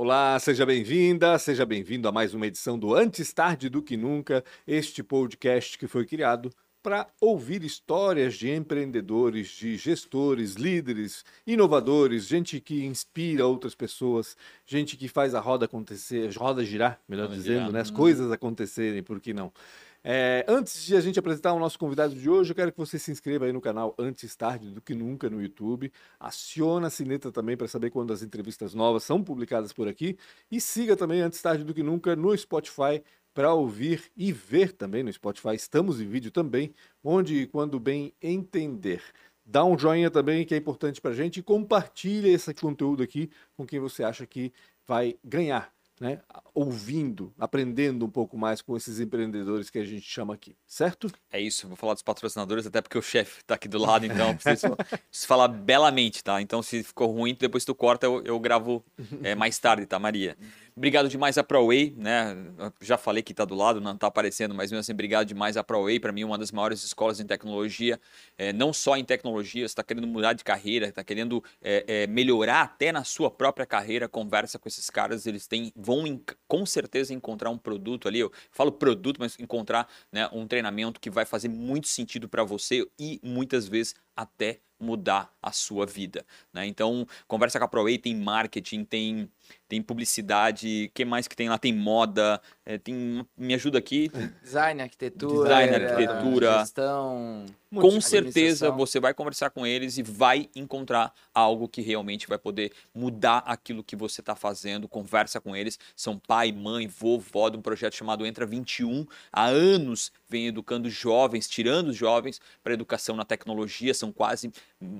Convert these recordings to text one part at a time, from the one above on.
Olá, seja bem-vinda, seja bem-vindo a mais uma edição do Antes Tarde do Que Nunca, este podcast que foi criado para ouvir histórias de empreendedores, de gestores, líderes, inovadores, gente que inspira outras pessoas, gente que faz a roda acontecer, roda girar, melhor roda dizendo, girar. né? as hum. coisas acontecerem, por que não? É, antes de a gente apresentar o nosso convidado de hoje, eu quero que você se inscreva aí no canal Antes Tarde do que Nunca no YouTube. Aciona a sineta também para saber quando as entrevistas novas são publicadas por aqui. E siga também Antes Tarde do que Nunca no Spotify para ouvir e ver também no Spotify. Estamos em vídeo também, onde e quando bem entender. Dá um joinha também, que é importante para a gente, e compartilha esse conteúdo aqui com quem você acha que vai ganhar né, ouvindo, aprendendo um pouco mais com esses empreendedores que a gente chama aqui, certo? É isso, vou falar dos patrocinadores, até porque o chefe está aqui do lado, então preciso, preciso, falar belamente, tá? Então se ficou ruim, depois tu corta, eu, eu gravo é, mais tarde, tá, Maria? Obrigado demais a ProWay, né? Já falei que está do lado, não está aparecendo, mas mesmo assim, obrigado demais a ProWay. Para mim, uma das maiores escolas em tecnologia, é, não só em tecnologia, está querendo mudar de carreira, está querendo é, é, melhorar até na sua própria carreira, conversa com esses caras, eles têm, vão com certeza encontrar um produto ali. Eu falo produto, mas encontrar né, um treinamento que vai fazer muito sentido para você e muitas vezes até mudar a sua vida. Né? Então, conversa com a ProWay, tem marketing, tem tem publicidade, o que mais que tem lá? Tem moda, é, tem, me ajuda aqui. Design, arquitetura, design, arquitetura, gestão. Com certeza você vai conversar com eles e vai encontrar algo que realmente vai poder mudar aquilo que você está fazendo. Conversa com eles. São pai, mãe, vovó de um projeto chamado Entra 21. Há anos vem educando jovens, tirando os jovens para educação na tecnologia. São quase,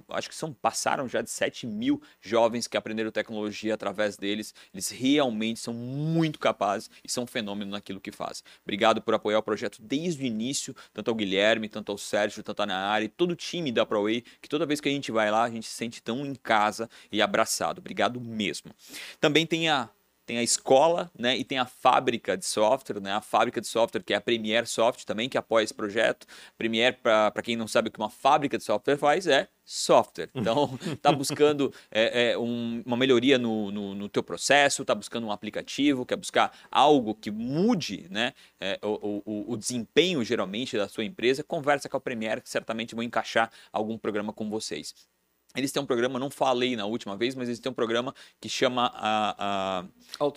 acho que são passaram já de 7 mil jovens que aprenderam tecnologia através deles. Eles realmente são muito capazes e são um fenômeno naquilo que fazem. Obrigado por apoiar o projeto desde o início, tanto ao Guilherme, tanto ao Sérgio, tanto à Nayara e todo o time da ProWay, que toda vez que a gente vai lá, a gente se sente tão em casa e abraçado. Obrigado mesmo. Também tem a tem a escola, né, e tem a fábrica de software, né, a fábrica de software que é a Premiere Soft também, que apoia esse projeto. Premiere, para quem não sabe o que uma fábrica de software faz, é software. Então, está buscando é, é, um, uma melhoria no, no, no, teu processo, está buscando um aplicativo, quer buscar algo que mude né, é, o, o, o, desempenho, geralmente, da sua empresa, conversa com a Premiere, que certamente vão encaixar algum programa com vocês. Eles têm um programa, não falei na última vez, mas eles têm um programa que chama a, a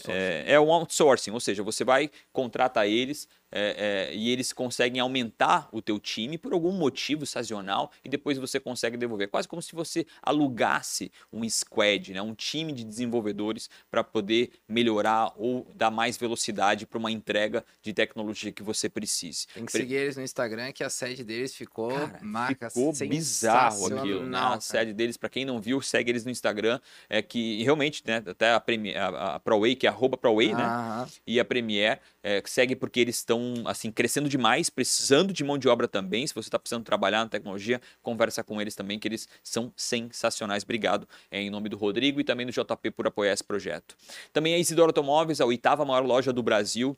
é, é um outsourcing, ou seja, você vai contratar eles é, é, e eles conseguem aumentar o teu time por algum motivo sazonal e depois você consegue devolver. Quase como se você alugasse um squad, né, um time de desenvolvedores para poder melhorar ou dar mais velocidade para uma entrega de tecnologia que você precise. Tem que seguir eles no Instagram que a sede deles ficou cara, marca ficou bizarro aquilo, né? A sede deles, para quem não viu, segue eles no Instagram, é que realmente, né, até a, a, a ProWay, que é arroba ProWay, ah, né, e a Premiere, é, segue porque eles estão estão assim crescendo demais, precisando de mão de obra também. Se você está precisando trabalhar na tecnologia, conversa com eles também, que eles são sensacionais. Obrigado é, em nome do Rodrigo e também do JP por apoiar esse projeto. Também a Isidoro Automóveis, a oitava maior loja do Brasil,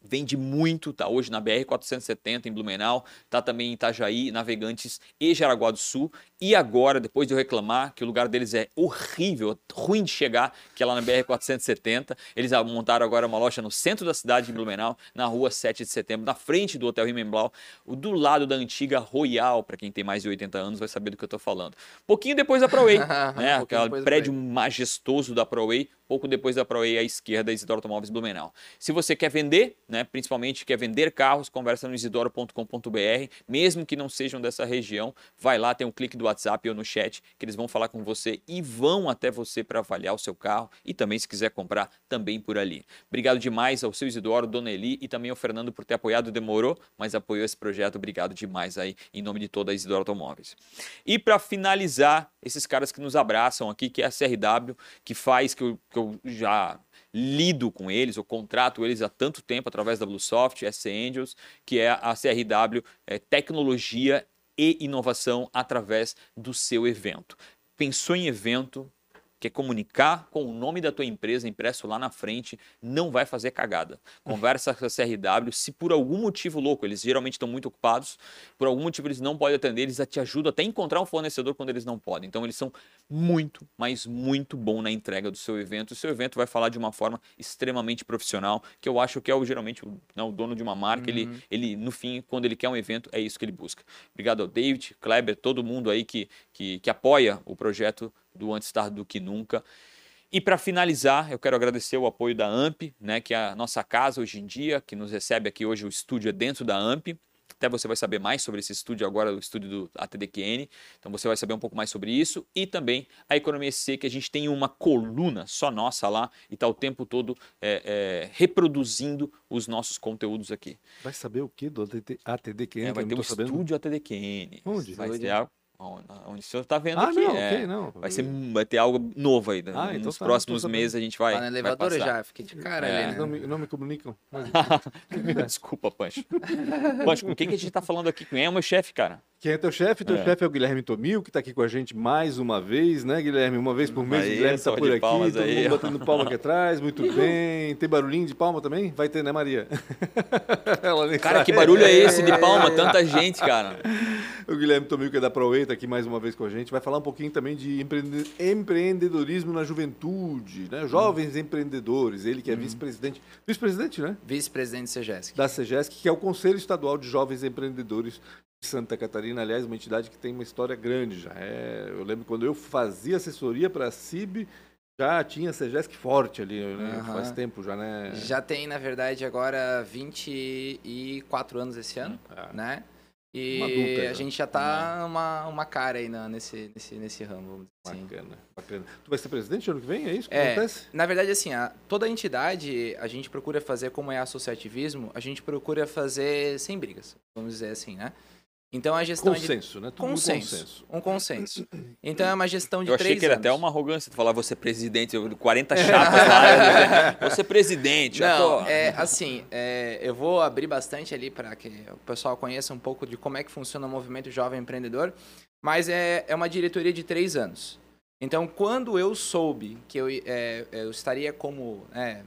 vende muito, tá hoje na BR 470 em Blumenau, tá também em Itajaí, Navegantes e Jaraguá do Sul. E agora, depois de eu reclamar que o lugar deles é horrível, ruim de chegar, que é lá na BR 470, eles montaram agora uma loja no centro da cidade de Blumenau, na rua 7 de setembro, na frente do Hotel Rimenblau, do lado da antiga Royal, para quem tem mais de 80 anos vai saber do que eu tô falando. Pouquinho depois da ProWay, né? Aquele prédio majestoso da ProWay, pouco depois da ProWay à esquerda, Isidoro Automóveis Blumenau. Se você quer vender, né, principalmente quer vender carros, conversa no isidoro.com.br, mesmo que não sejam dessa região, vai lá, tem um clique do WhatsApp ou no chat que eles vão falar com você e vão até você para avaliar o seu carro e também se quiser comprar também por ali. Obrigado demais ao seu Isidoro, Dona Eli e também ao Fernando por ter apoiado, demorou, mas apoiou esse projeto. Obrigado demais aí em nome de toda a Isidoro Automóveis. E para finalizar, esses caras que nos abraçam aqui, que é a CRW, que faz que eu, que eu já lido com eles, eu contrato eles há tanto tempo através da Bluesoft, SC Angels, que é a CRW é, Tecnologia e Inovação através do seu evento. Pensou em evento, que é comunicar com o nome da tua empresa impresso lá na frente, não vai fazer cagada. Conversa com a CRW, se por algum motivo louco, eles geralmente estão muito ocupados, por algum motivo eles não podem atender, eles te ajudam até a encontrar um fornecedor quando eles não podem. Então eles são muito, mas muito bom na entrega do seu evento. O seu evento vai falar de uma forma extremamente profissional, que eu acho que é o, geralmente né, o dono de uma marca, uhum. ele, ele no fim, quando ele quer um evento, é isso que ele busca. Obrigado ao David, Kleber, todo mundo aí que, que, que apoia o projeto do Antes Tarde do Que Nunca. E para finalizar, eu quero agradecer o apoio da AMP, né, que é a nossa casa hoje em dia, que nos recebe aqui hoje, o estúdio é dentro da AMP. Até você vai saber mais sobre esse estúdio agora, o estúdio do ATDQN. Então você vai saber um pouco mais sobre isso. E também a Economia C, que a gente tem uma coluna só nossa lá e está o tempo todo é, é, reproduzindo os nossos conteúdos aqui. Vai saber o que do ATDQN? É, vai ter o estúdio ATDQN. Onde? Vai ter algo Onde o senhor está vendo ah, aqui. Não, é, okay, não. Vai, ser, vai ter algo novo aí. Né? Ah, então nos tá, próximos meses a gente vai. Tá no elevador já, fiquei de cara. É. Eles não me, não me comunicam. Desculpa, Pancho. Pancho, com quem que a gente está falando aqui? Quem é o meu chefe, cara? Quem é teu chefe? Teu é. chefe é o Guilherme Tomil, que está aqui com a gente mais uma vez, né, Guilherme? Uma vez por mês aí, o Guilherme está por aqui, todo aí. mundo batendo palma aqui atrás, muito bem. Tem barulhinho de palma também? Vai ter, né, Maria? cara, que barulho é esse de palma? Tanta gente, cara. O Guilherme Tomil, que é da ProWay, aqui mais uma vez com a gente. Vai falar um pouquinho também de empreendedorismo na juventude, né? Jovens empreendedores. Ele que é uhum. vice-presidente. Vice-presidente, né? Vice-presidente CEGESC. Da CEGESC, que é o Conselho Estadual de Jovens Empreendedores Santa Catarina, aliás, uma entidade que tem uma história grande já. É, eu lembro quando eu fazia assessoria para a CIB, já tinha CEGESC forte ali, né? uhum. faz tempo já, né? Já tem, na verdade, agora 24 anos esse ano, é. né? E a gente já tá uma, uma cara aí na, nesse, nesse, nesse ramo. Assim. Bacana, bacana. Tu vai ser presidente ano que vem? É isso que é, acontece? Na verdade, assim, a, toda a entidade, a gente procura fazer, como é associativismo, a gente procura fazer sem brigas, vamos dizer assim, né? Então a gestão consenso, é de... né? Tudo consenso, consenso, um consenso. Então é uma gestão de Eu achei que era até uma arrogância tu falar você presidente, 40 chapas lá, você presidente. Não, é assim, é, eu vou abrir bastante ali para que o pessoal conheça um pouco de como é que funciona o movimento jovem empreendedor, mas é, é uma diretoria de três anos. Então quando eu soube que eu, é, eu estaria como é,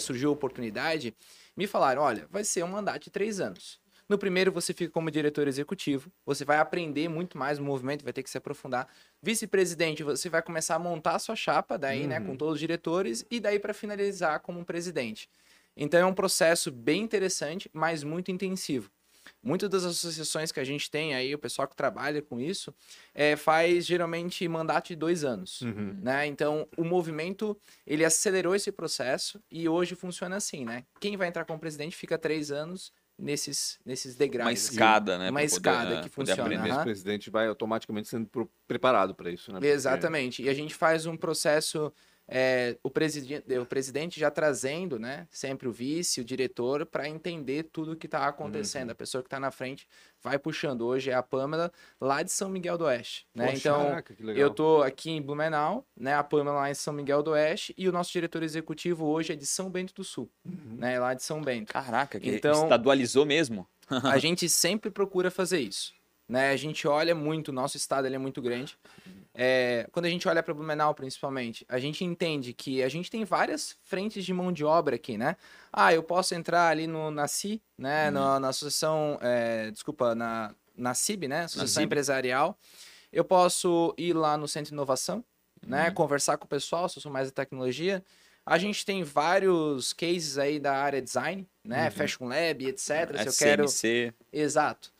surgiu a oportunidade, me falaram, olha, vai ser um mandato de três anos. No primeiro, você fica como diretor executivo, você vai aprender muito mais o movimento, vai ter que se aprofundar. Vice-presidente, você vai começar a montar a sua chapa, daí, uhum. né, com uhum. todos os diretores, e daí para finalizar como um presidente. Então é um processo bem interessante, mas muito intensivo. Muitas das associações que a gente tem aí, o pessoal que trabalha com isso, é, faz geralmente mandato de dois anos. Uhum. Né? Então, o movimento, ele acelerou esse processo e hoje funciona assim, né? Quem vai entrar como presidente fica três anos, nesses, nesses degraus. Uma assim. escada, né? Uma escada poder, que funciona. O presidente vai automaticamente sendo preparado para isso, né? Porque... Exatamente. E a gente faz um processo é, o, presidente, o presidente já trazendo, né, sempre o vice, o diretor, para entender tudo o que está acontecendo. Uhum. A pessoa que está na frente vai puxando. Hoje é a Pâmela, lá de São Miguel do Oeste. Né? Poxa, então, caraca, eu tô aqui em Blumenau, né, a Pâmela lá em São Miguel do Oeste, e o nosso diretor executivo hoje é de São Bento do Sul, uhum. né, lá de São Bento. Caraca, que então, estadualizou mesmo. a gente sempre procura fazer isso. Né? A gente olha muito, o nosso estado ele é muito grande. É, quando a gente olha para Blumenau, principalmente, a gente entende que a gente tem várias frentes de mão de obra aqui, né? Ah, eu posso entrar ali no na CI, né? Uhum. Na, na, associação, é, desculpa, na, na CIB, né? Associação Empresarial. Eu posso ir lá no Centro de Inovação, né? Uhum. Conversar com o pessoal, se eu sou mais da tecnologia. A gente tem vários cases aí da área design, né? Uhum. Fashion Lab, etc. Se eu quero... Exato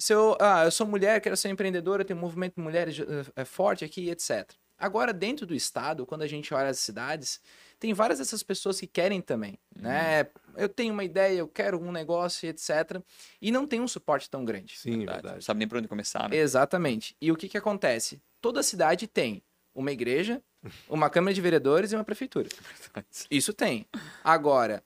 se eu, ah, eu sou mulher, quero ser empreendedora, tem um movimento de mulheres é, forte aqui, etc. Agora, dentro do estado, quando a gente olha as cidades, tem várias dessas pessoas que querem também, uhum. né? Eu tenho uma ideia, eu quero um negócio, etc. E não tem um suporte tão grande. Sim, verdade. verdade. Não sabe nem por onde começar, né? Exatamente. E o que que acontece? Toda cidade tem uma igreja, uma câmara de vereadores e uma prefeitura. Isso tem. Agora,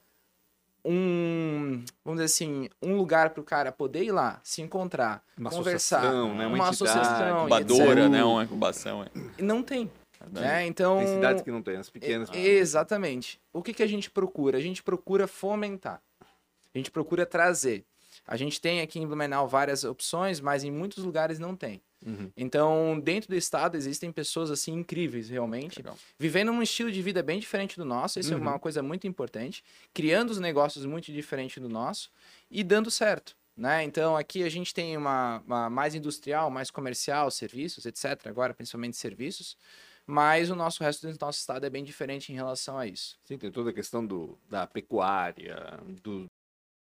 um, vamos dizer assim, um lugar para o cara poder ir lá, se encontrar, uma conversar, associação, né? uma, uma associação, incubadora, né? Uma incubação. É. Não tem. Né? Então, tem cidades que não tem, as pequenas. É, exatamente. O que, que a gente procura? A gente procura fomentar. A gente procura trazer. A gente tem aqui em Blumenau várias opções, mas em muitos lugares não tem. Uhum. Então, dentro do estado existem pessoas assim incríveis, realmente, Legal. vivendo um estilo de vida bem diferente do nosso. Isso uhum. é uma coisa muito importante, criando os negócios muito diferentes do nosso e dando certo. Né? Então, aqui a gente tem uma, uma mais industrial, mais comercial, serviços, etc. Agora, principalmente serviços mas o nosso resto do nosso estado é bem diferente em relação a isso. Sim, tem toda a questão do, da pecuária, do,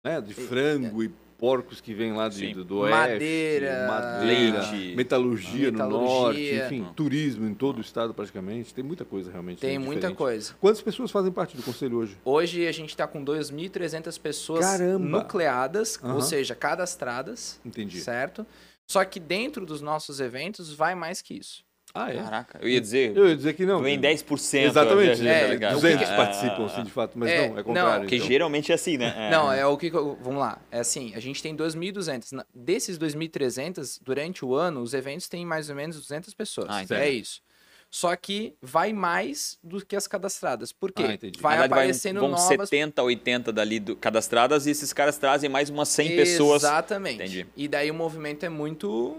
né, de frango é. e porcos que vêm lá de, do, do oeste, madeira, madeira leite, metalurgia, metalurgia, no norte, enfim, turismo em todo o estado praticamente. Tem muita coisa realmente. Tem muita coisa. Quantas pessoas fazem parte do conselho hoje? Hoje a gente está com 2.300 pessoas Caramba. nucleadas, uhum. ou seja, cadastradas. Entendi. Certo? Só que dentro dos nossos eventos vai mais que isso. Ah, é? Caraca, eu ia dizer. Eu ia dizer que não. Vem 10%. Exatamente. É, tá 200 é, participam, assim, de fato, mas é, não, é contrário. Não, que então. geralmente é assim, né? É. Não, é o que. Vamos lá. É assim, a gente tem 2.200. Desses 2.300, durante o ano, os eventos têm mais ou menos 200 pessoas. Ah, é isso. Só que vai mais do que as cadastradas. Por quê? Ah, vai aparecendo vai, vão novas... 70, 80 dali do, cadastradas e esses caras trazem mais umas 100 Exatamente. pessoas. Exatamente. Entendi. E daí o movimento é muito...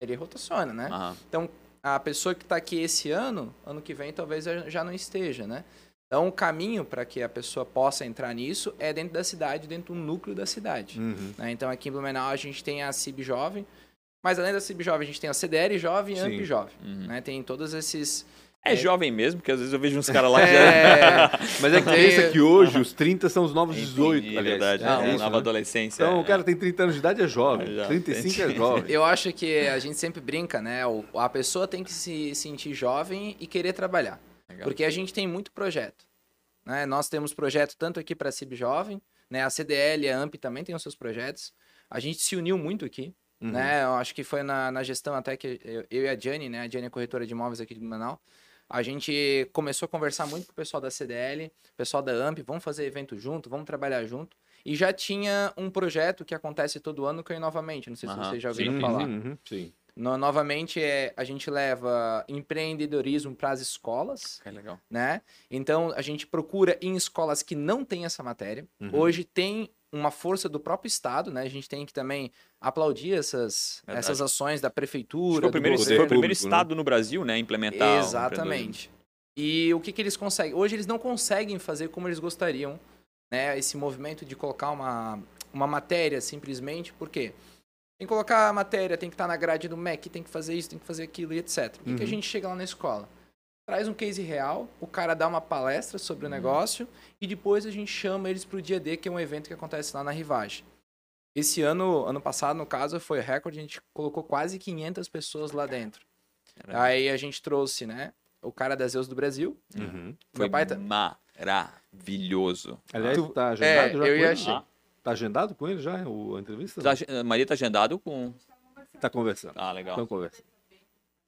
Ele rotaciona, né? Aham. Então, a pessoa que está aqui esse ano, ano que vem talvez já não esteja, né? Então, o caminho para que a pessoa possa entrar nisso é dentro da cidade, dentro do núcleo da cidade. Uhum. Né? Então, aqui em Blumenau, a gente tem a CIB Jovem, mas além da CIB Jovem, a gente tem a CDL Jovem e a AMP Jovem. Uhum. Né? Tem todos esses é, é, jovem mesmo, porque às vezes eu vejo uns caras lá que é, Mas é que pensa que hoje os 30 são os novos 18. É verdade, é, é, isso, nova né? adolescência. Então o cara tem 30 anos de idade é jovem, 35 é jovem. Eu acho que a gente sempre brinca, né? A pessoa tem que se sentir jovem e querer trabalhar. Legal. Porque a gente tem muito projeto. Né? Nós temos projeto tanto aqui para a CIB Jovem, né? a CDL e a AMP também tem os seus projetos. A gente se uniu muito aqui. Uhum. Né? Eu acho que foi na, na gestão até que eu, eu e a Jane, né? A Jane é corretora de imóveis aqui de Manaus a gente começou a conversar muito com o pessoal da CDL, pessoal da AMP, vamos fazer evento junto, vamos trabalhar junto. E já tinha um projeto que acontece todo ano que é Novamente, não sei se vocês já ouviram sim, falar. Uhum, sim. No, novamente, é, a gente leva empreendedorismo para as escolas. É legal. Né? Então, a gente procura em escolas que não tem essa matéria. Uhum. Hoje tem uma força do próprio Estado, né? A gente tem que também aplaudir essas, essas ações da prefeitura. Foi o primeiro, foi o primeiro Estado né? no Brasil né, implementar. Exatamente. E o que, que eles conseguem? Hoje eles não conseguem fazer como eles gostariam, né? Esse movimento de colocar uma, uma matéria simplesmente, por quê? Tem que colocar a matéria, tem que estar na grade do MEC, tem que fazer isso, tem que fazer aquilo e etc. O que, uhum. que a uhum. gente chega lá na escola? Traz um case real, o cara dá uma palestra sobre o uhum. negócio e depois a gente chama eles para o dia D, que é um evento que acontece lá na Rivagem. Esse ano, ano passado, no caso, foi recorde, a gente colocou quase 500 pessoas lá dentro. Caramba. Aí a gente trouxe, né, o cara da Zeus do Brasil. Uhum. Foi pai tá... maravilhoso. Aliás, tu tá agendado é, já eu ia achar. Tá agendado com ele já o, a entrevista? Tá, Maria tá agendado com... Tá conversando. Ah, legal. Estão conversando.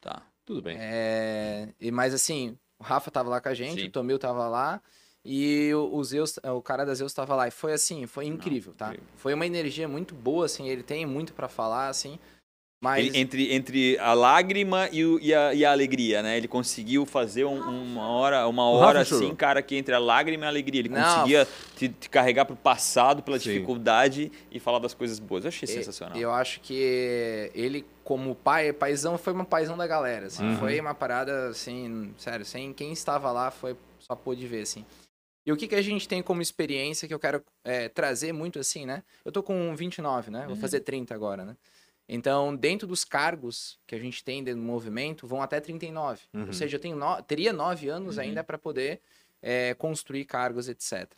Tá. Tudo bem. É, e, mas assim, o Rafa tava lá com a gente, Sim. o Tomil tava lá. E o, o Zeus, o cara da Zeus estava lá. E foi assim, foi incrível, Não, tá? Incrível. Foi uma energia muito boa, assim. Ele tem muito para falar, assim. Mas... Ele, entre, entre a lágrima e, o, e, a, e, a, alegria, né? Ele conseguiu fazer um, uma hora, uma hora assim, cara, que entre a lágrima e a alegria. Ele Não. conseguia te, te carregar pro passado, pela Sim. dificuldade e falar das coisas boas. Eu achei sensacional. Eu acho que ele, como pai, paizão, foi uma paizão da galera. Assim. Uhum. Foi uma parada, assim, sério, sem quem estava lá foi só pôde ver, assim. E o que, que a gente tem como experiência que eu quero é, trazer muito assim, né? Eu tô com 29, né? Vou uhum. fazer 30 agora, né? Então, dentro dos cargos que a gente tem dentro do movimento, vão até 39. Uhum. Ou seja, eu tenho no... teria nove anos uhum. ainda para poder é, construir cargos, etc.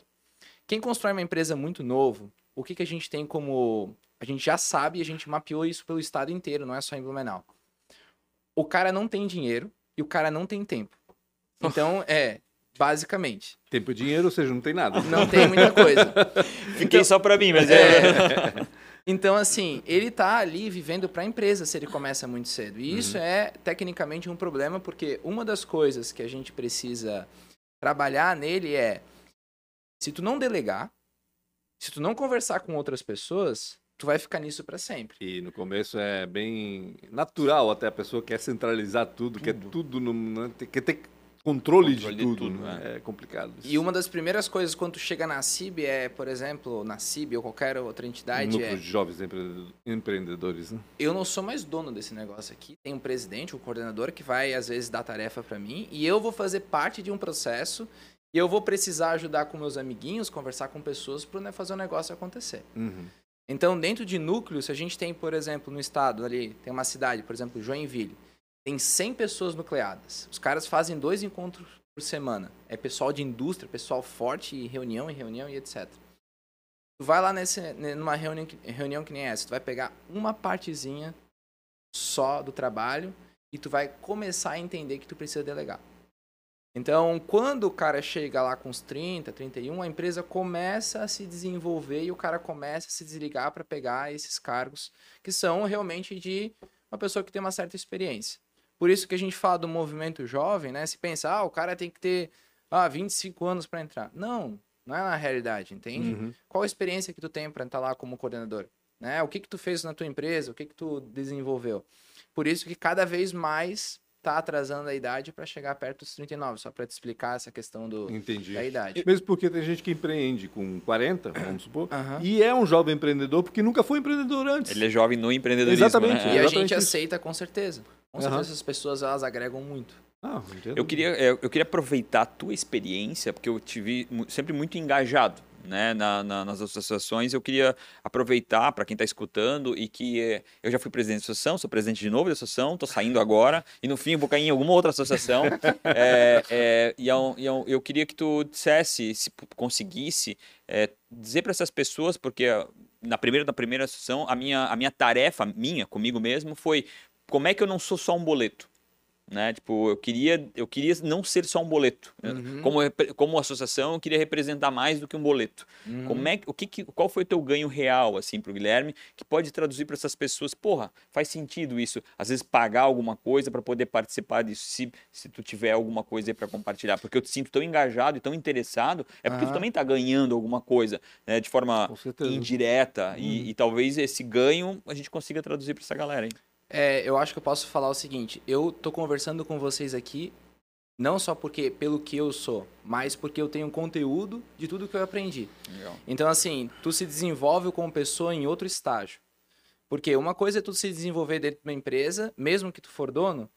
Quem constrói uma empresa muito novo, o que, que a gente tem como. A gente já sabe, a gente mapeou isso pelo estado inteiro, não é só em Blumenau. O cara não tem dinheiro e o cara não tem tempo. Então, é, basicamente. Tempo e dinheiro, ou seja, não tem nada. Não tem muita coisa. Fiquei então, só para mim, mas é. Então, assim, ele está ali vivendo para a empresa se ele começa muito cedo. E isso uhum. é, tecnicamente, um problema, porque uma das coisas que a gente precisa trabalhar nele é: se tu não delegar, se tu não conversar com outras pessoas, tu vai ficar nisso para sempre. E no começo é bem natural, até a pessoa quer centralizar tudo, tudo. quer tudo, no, quer ter controle, controle de tudo, de tudo né? é complicado. Isso. E uma das primeiras coisas quando tu chega na CIB é, por exemplo, na CIB ou qualquer outra entidade. Um núcleo é... de jovens empreendedores, né? Eu não sou mais dono desse negócio aqui. Tem um presidente, um coordenador que vai às vezes dar tarefa para mim e eu vou fazer parte de um processo e eu vou precisar ajudar com meus amiguinhos, conversar com pessoas para né, fazer o negócio acontecer. Uhum. Então, dentro de núcleos, se a gente tem, por exemplo, no estado ali, tem uma cidade, por exemplo, Joinville, tem 100 pessoas nucleadas. Os caras fazem dois encontros por semana. É pessoal de indústria, pessoal forte, e reunião, e reunião e etc. Tu vai lá nesse, numa reunião, reunião que nem essa, tu vai pegar uma partezinha só do trabalho e tu vai começar a entender que tu precisa delegar. Então, quando o cara chega lá com uns 30, 31, a empresa começa a se desenvolver e o cara começa a se desligar para pegar esses cargos que são realmente de uma pessoa que tem uma certa experiência. Por isso que a gente fala do movimento jovem, né? Se pensa, ah, o cara tem que ter ah, 25 anos para entrar. Não, não é na realidade, entende? Uhum. Qual a experiência que tu tem para estar lá como coordenador? Né? O que que tu fez na tua empresa? O que que tu desenvolveu? Por isso que cada vez mais tá atrasando a idade para chegar perto dos 39, só para te explicar essa questão do, Entendi. da idade. Mesmo porque tem gente que empreende com 40, vamos supor, uhum. e é um jovem empreendedor porque nunca foi empreendedor antes. Ele é jovem no empreendedorismo. Exatamente. Né? E a gente aceita com certeza. Com certeza essas pessoas elas agregam muito. Ah, eu, queria, é, eu queria aproveitar a tua experiência, porque eu tive sempre muito engajado né, na, na, nas associações. Eu queria aproveitar para quem está escutando e que eh, eu já fui presidente da associação, sou presidente de novo da associação, estou saindo agora e no fim vou cair em alguma outra associação. é, é, e eu, eu, eu, queria que tu dissesse, se conseguisse, é, dizer para essas pessoas, porque na primeira da primeira associação a minha, a minha tarefa minha comigo mesmo foi como é que eu não sou só um boleto? né? Tipo, eu queria, eu queria não ser só um boleto. Uhum. Como, como associação, eu queria representar mais do que um boleto. Uhum. Como é, o que, qual foi o teu ganho real, assim, pro Guilherme, que pode traduzir para essas pessoas, porra, faz sentido isso, às vezes pagar alguma coisa para poder participar disso, se, se tu tiver alguma coisa aí para compartilhar, porque eu te sinto tão engajado e tão interessado, é porque tu também tá ganhando alguma coisa, né, de forma indireta, e, uhum. e talvez esse ganho a gente consiga traduzir para essa galera, hein? É, eu acho que eu posso falar o seguinte: eu tô conversando com vocês aqui não só porque pelo que eu sou, mas porque eu tenho conteúdo de tudo que eu aprendi. Legal. Então assim, tu se desenvolve como pessoa em outro estágio. Porque uma coisa é tu se desenvolver dentro de uma empresa, mesmo que tu for dono,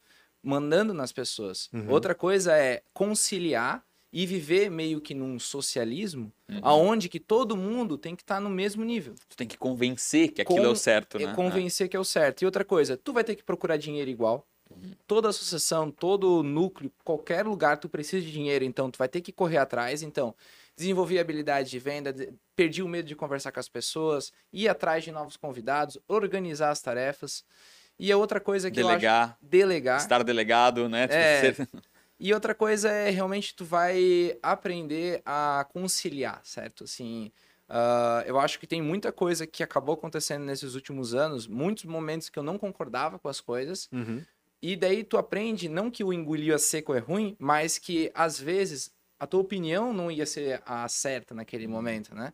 mandando nas pessoas. Uhum. Outra coisa é conciliar e viver meio que num socialismo, uhum. aonde que todo mundo tem que estar tá no mesmo nível. Tu tem que convencer que aquilo é o certo, é né? Convencer é. que é o certo. E outra coisa, tu vai ter que procurar dinheiro igual. Uhum. Toda associação, todo núcleo, qualquer lugar tu precisa de dinheiro, então tu vai ter que correr atrás. Então, desenvolver habilidade de venda, perdi o medo de conversar com as pessoas, ir atrás de novos convidados, organizar as tarefas. E a outra coisa que delegar, eu acho... Delegar. Estar delegado, né? É, E outra coisa é realmente tu vai aprender a conciliar, certo? Assim, uh, eu acho que tem muita coisa que acabou acontecendo nesses últimos anos, muitos momentos que eu não concordava com as coisas. Uhum. E daí tu aprende, não que o engolir a seco é ruim, mas que às vezes a tua opinião não ia ser a certa naquele uhum. momento, né?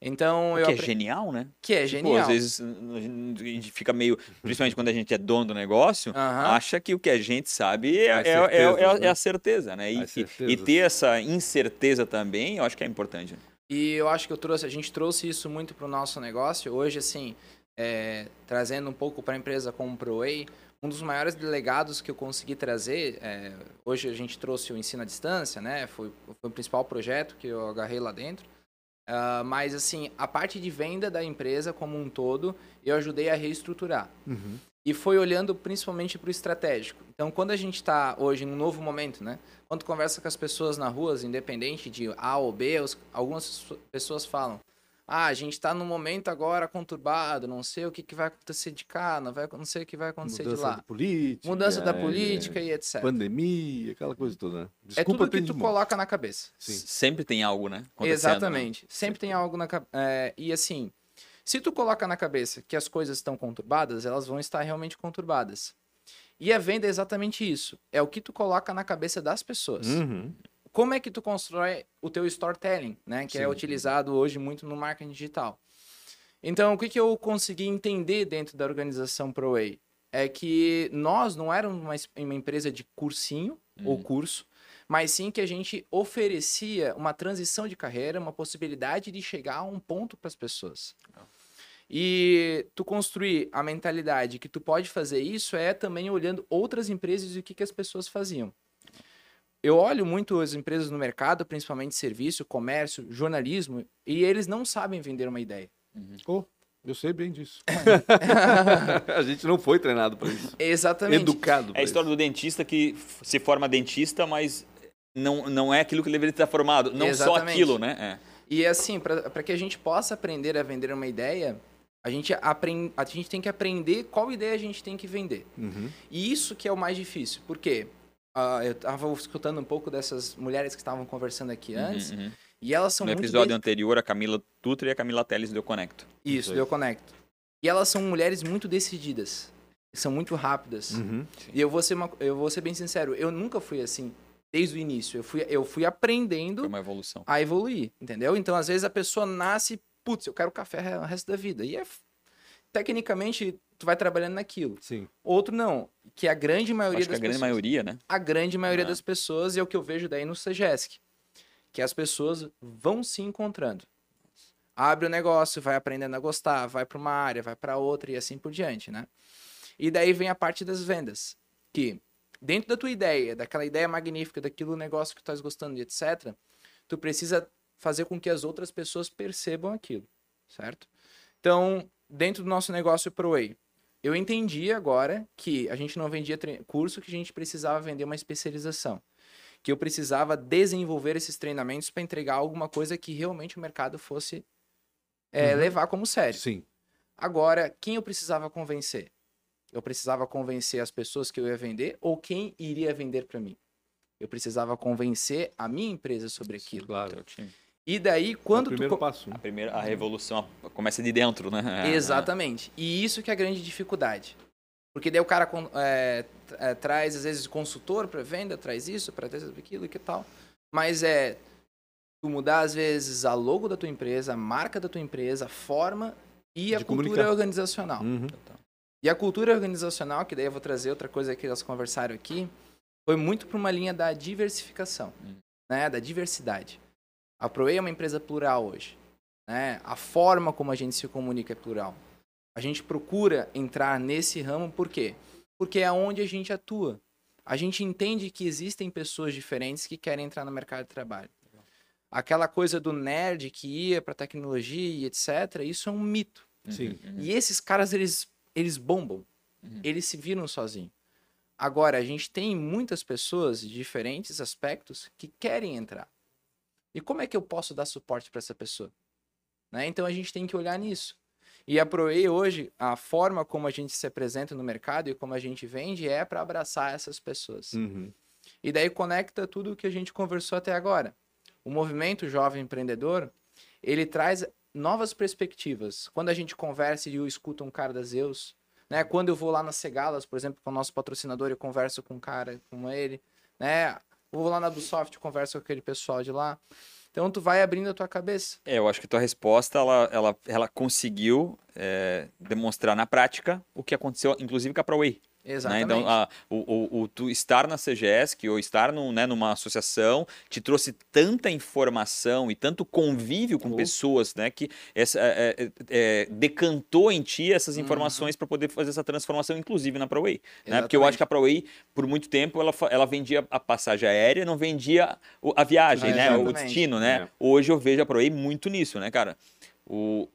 Então, que é genial, né? Que é tipo, genial. às vezes a gente fica meio, principalmente quando a gente é dono do negócio, acha que o que a gente sabe é, é, certeza, é, é, é a certeza, né? E, e, ter essa incerteza também, eu acho que é importante. E eu acho que eu trouxe, a gente trouxe isso muito para o nosso negócio. Hoje, assim, é, trazendo um pouco para a empresa como o ProWay, um dos maiores delegados que eu consegui trazer, é, hoje a gente trouxe o ensino à distância, né? Foi, foi o principal projeto que eu agarrei lá dentro. Uh, mas, assim, a parte de venda da empresa como um todo, eu ajudei a reestruturar. Uhum. E foi olhando principalmente para o estratégico. Então, quando a gente está hoje num novo momento, né? Quando conversa com as pessoas na rua, independente de A ou B, algumas pessoas falam: ah, a gente está num momento agora conturbado, não sei o que, que vai acontecer de cá, não, vai, não sei o que vai acontecer Mudança de lá. Da política, Mudança da é, política é, e etc. Pandemia, aquela coisa toda, né? Desculpa, é tudo que tu coloca na cabeça. Sim. Sempre tem algo, né? Exatamente. Né? Sempre tem algo na cabeça. É, e assim, se tu coloca na cabeça que as coisas estão conturbadas, elas vão estar realmente conturbadas. E a venda é exatamente isso. É o que tu coloca na cabeça das pessoas. Uhum como é que tu constrói o teu storytelling, né? Que é Sim. é utilizado hoje muito no marketing digital. Então, o que, que eu consegui entender dentro da organização ProWay? É que nós não éramos uma, uma empresa de cursinho uhum. ou curso, mas sim que a gente oferecia uma transição de carreira, uma possibilidade de chegar a um ponto para as pessoas. E tu construir a mentalidade que tu pode fazer isso é também olhando outras empresas e o que, que as pessoas faziam. Eu olho muito as empresas no mercado, principalmente serviço, comércio, jornalismo, e eles não sabem vender uma ideia. Uhum. Oh, eu sei bem disso. a gente não foi treinado para isso. Exatamente. Educado. É a história isso. do dentista que se forma dentista, mas não, não é aquilo que ele deveria estar formado. Não Exatamente. só aquilo, né? É. E assim, para que a gente possa aprender a vender uma ideia, a gente, aprend... a gente tem que aprender qual ideia a gente tem que vender. Uhum. E isso que é o mais difícil. Por quê? Uh, eu estava escutando um pouco dessas mulheres que estavam conversando aqui uhum, antes. Uhum. E elas são no muito. No episódio anterior, a Camila Tutra e a Camila Teles do Eu Conecto. Isso, do Eu Conecto. E elas são mulheres muito decididas. São muito rápidas. Uhum. E eu vou, ser uma... eu vou ser bem sincero, eu nunca fui assim desde o início. Eu fui, eu fui aprendendo. Foi uma evolução. A evoluir, entendeu? Então, às vezes, a pessoa nasce putz, eu quero café o resto da vida. E é tecnicamente tu vai trabalhando naquilo. Sim. Outro não, que a grande maioria Acho das que a grande maioria, né? A grande maioria ah. das pessoas e é o que eu vejo daí no Segesc, que as pessoas vão se encontrando. Abre o negócio, vai aprendendo a gostar, vai para uma área, vai para outra e assim por diante, né? E daí vem a parte das vendas, que dentro da tua ideia, daquela ideia magnífica, daquilo negócio que tu estás gostando e etc, tu precisa fazer com que as outras pessoas percebam aquilo, certo? Então, dentro do nosso negócio ProWay, eu entendi agora que a gente não vendia curso, que a gente precisava vender uma especialização. Que eu precisava desenvolver esses treinamentos para entregar alguma coisa que realmente o mercado fosse é, uhum. levar como sério. Sim. Agora, quem eu precisava convencer? Eu precisava convencer as pessoas que eu ia vender ou quem iria vender para mim? Eu precisava convencer a minha empresa sobre aquilo. Claro. E daí, quando é o primeiro tu... passo. A, primeira, a revolução começa de dentro, né? Exatamente. E isso que é a grande dificuldade. Porque daí o cara é, é, traz, às vezes, consultor para venda, traz isso, para aquilo e que tal. Mas é tu mudar, às vezes, a logo da tua empresa, a marca da tua empresa, a forma e a cultura comunicar. organizacional. Uhum. E a cultura organizacional, que daí eu vou trazer outra coisa que elas conversaram aqui, foi muito para uma linha da diversificação, uhum. né? Da diversidade. A ProE é uma empresa plural hoje. Né? A forma como a gente se comunica é plural. A gente procura entrar nesse ramo por quê? Porque é onde a gente atua. A gente entende que existem pessoas diferentes que querem entrar no mercado de trabalho. Aquela coisa do nerd que ia para tecnologia e etc, isso é um mito. Sim. Uhum. E esses caras, eles, eles bombam. Uhum. Eles se viram sozinhos. Agora, a gente tem muitas pessoas de diferentes aspectos que querem entrar. E como é que eu posso dar suporte para essa pessoa? Né? Então a gente tem que olhar nisso. E a ProE hoje, a forma como a gente se apresenta no mercado e como a gente vende é para abraçar essas pessoas. Uhum. E daí conecta tudo o que a gente conversou até agora. O movimento jovem empreendedor, ele traz novas perspectivas. Quando a gente conversa e eu escuto um cara da Zeus, né? Quando eu vou lá nas Cegalas, por exemplo, com o nosso patrocinador, eu converso com um cara como ele, né? Vou lá na do soft, converso com aquele pessoal de lá. Então tu vai abrindo a tua cabeça. É, eu acho que tua resposta ela, ela, ela conseguiu é, demonstrar na prática o que aconteceu, inclusive com a ProWay. Exatamente. Né? Então, a, o, o, o, tu estar na CGS, ou estar no, né, numa associação, te trouxe tanta informação e tanto convívio com pessoas, né, que essa, é, é, é, decantou em ti essas uhum. informações uhum. para poder fazer essa transformação, inclusive na ProWay. Né? Porque eu acho que a ProWay, por muito tempo, ela, ela vendia a passagem aérea, não vendia a viagem, né, o destino. Né? É. Hoje eu vejo a ProWay muito nisso, né, cara? O,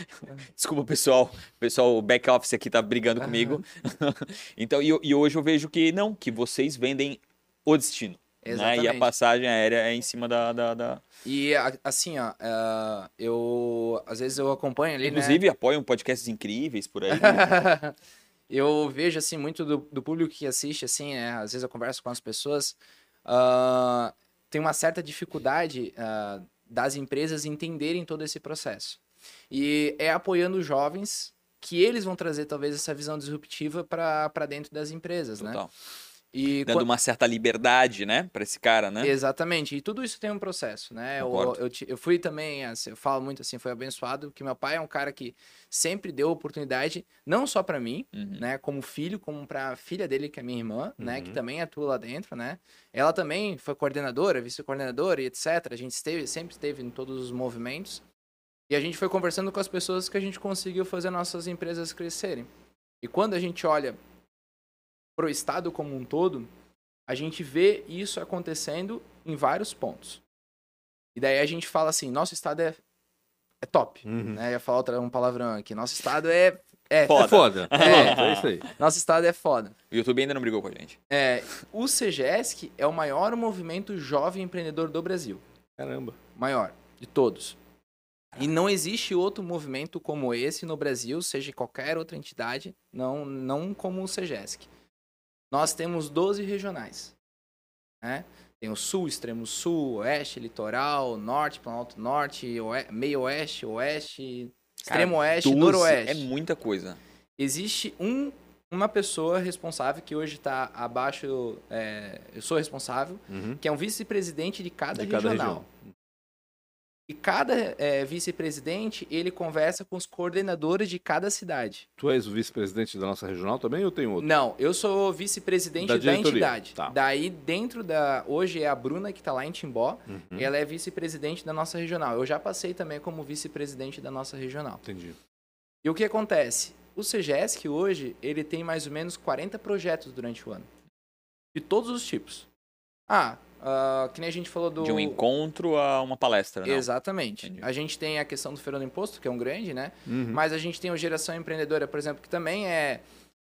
Desculpa, pessoal. Pessoal, o back office aqui tá brigando uhum. comigo. então, e, e, hoje eu vejo que não, que vocês vendem o destino. Né? E a passagem aérea é em cima da. da, da... E assim, ó, uh, eu às vezes eu acompanho ali. Né? Inclusive, né? apoiam podcasts incríveis por aí. eu vejo assim muito do, do, público que assiste, assim, né? Às vezes eu converso com as pessoas. Uh, tem uma certa dificuldade uh, das empresas entenderem todo esse processo. E é apoiando os jovens que eles vão trazer talvez essa visão disruptiva para dentro das empresas, né? Total. né? E Dando quando... uma certa liberdade, né, para esse cara, né? Exatamente. E tudo isso tem um processo, né? Eu, eu, eu, fui também, assim, eu falo muito assim, foi abençoado, que meu pai é um cara que sempre deu oportunidade, não só para mim, uhum. né, como filho, como para filha dele, que é minha irmã, uhum. né, que uhum. também atua lá dentro, né? Ela também foi coordenadora, vice-coordenadora e etc. A gente esteve, sempre esteve em todos os movimentos. E a gente foi conversando com as pessoas que a gente conseguiu fazer nossas empresas crescerem. E quando a gente olha para o Estado como um todo, a gente vê isso acontecendo em vários pontos. E daí a gente fala assim, nosso Estado é, é top. Uhum. Né? Eu ia falar outra, um palavrão aqui. Nosso Estado é... É foda. É, foda. É, é isso aí. Nosso Estado é foda. O YouTube ainda não brigou com a gente. É, o CGESC é o maior movimento jovem empreendedor do Brasil. Caramba. Maior, de todos. E não existe outro movimento como esse no Brasil, seja qualquer outra entidade, não, não como o CEGESC. Nós temos 12 regionais. Né? Tem o sul, extremo sul, oeste, litoral, norte, planalto norte, meio oeste, oeste, extremo oeste, noroeste. É muita coisa. Existe um, uma pessoa responsável que hoje está abaixo, é, eu sou responsável, uhum. que é um vice-presidente de cada de regional. Cada região. E cada é, vice-presidente, ele conversa com os coordenadores de cada cidade. Tu és o vice-presidente da nossa regional também ou tem outro? Não, eu sou vice-presidente da, da, entidade. Tá. Daí, dentro da... Hoje é a Bruna, que está lá em Timbó. Uhum. Ela é vice-presidente da nossa regional. Eu já passei também como vice-presidente da nossa regional. Entendi. E o que acontece? O CGESC hoje, ele tem mais ou menos 40 projetos durante o ano. De todos os tipos. Ah, Uh, que nem a gente falou do. De um encontro a uma palestra, não? Exatamente. Entendi. A gente tem a questão do Feirão do Imposto, que é um grande, né? Uhum. Mas a gente tem o Geração Empreendedora, por exemplo, que também é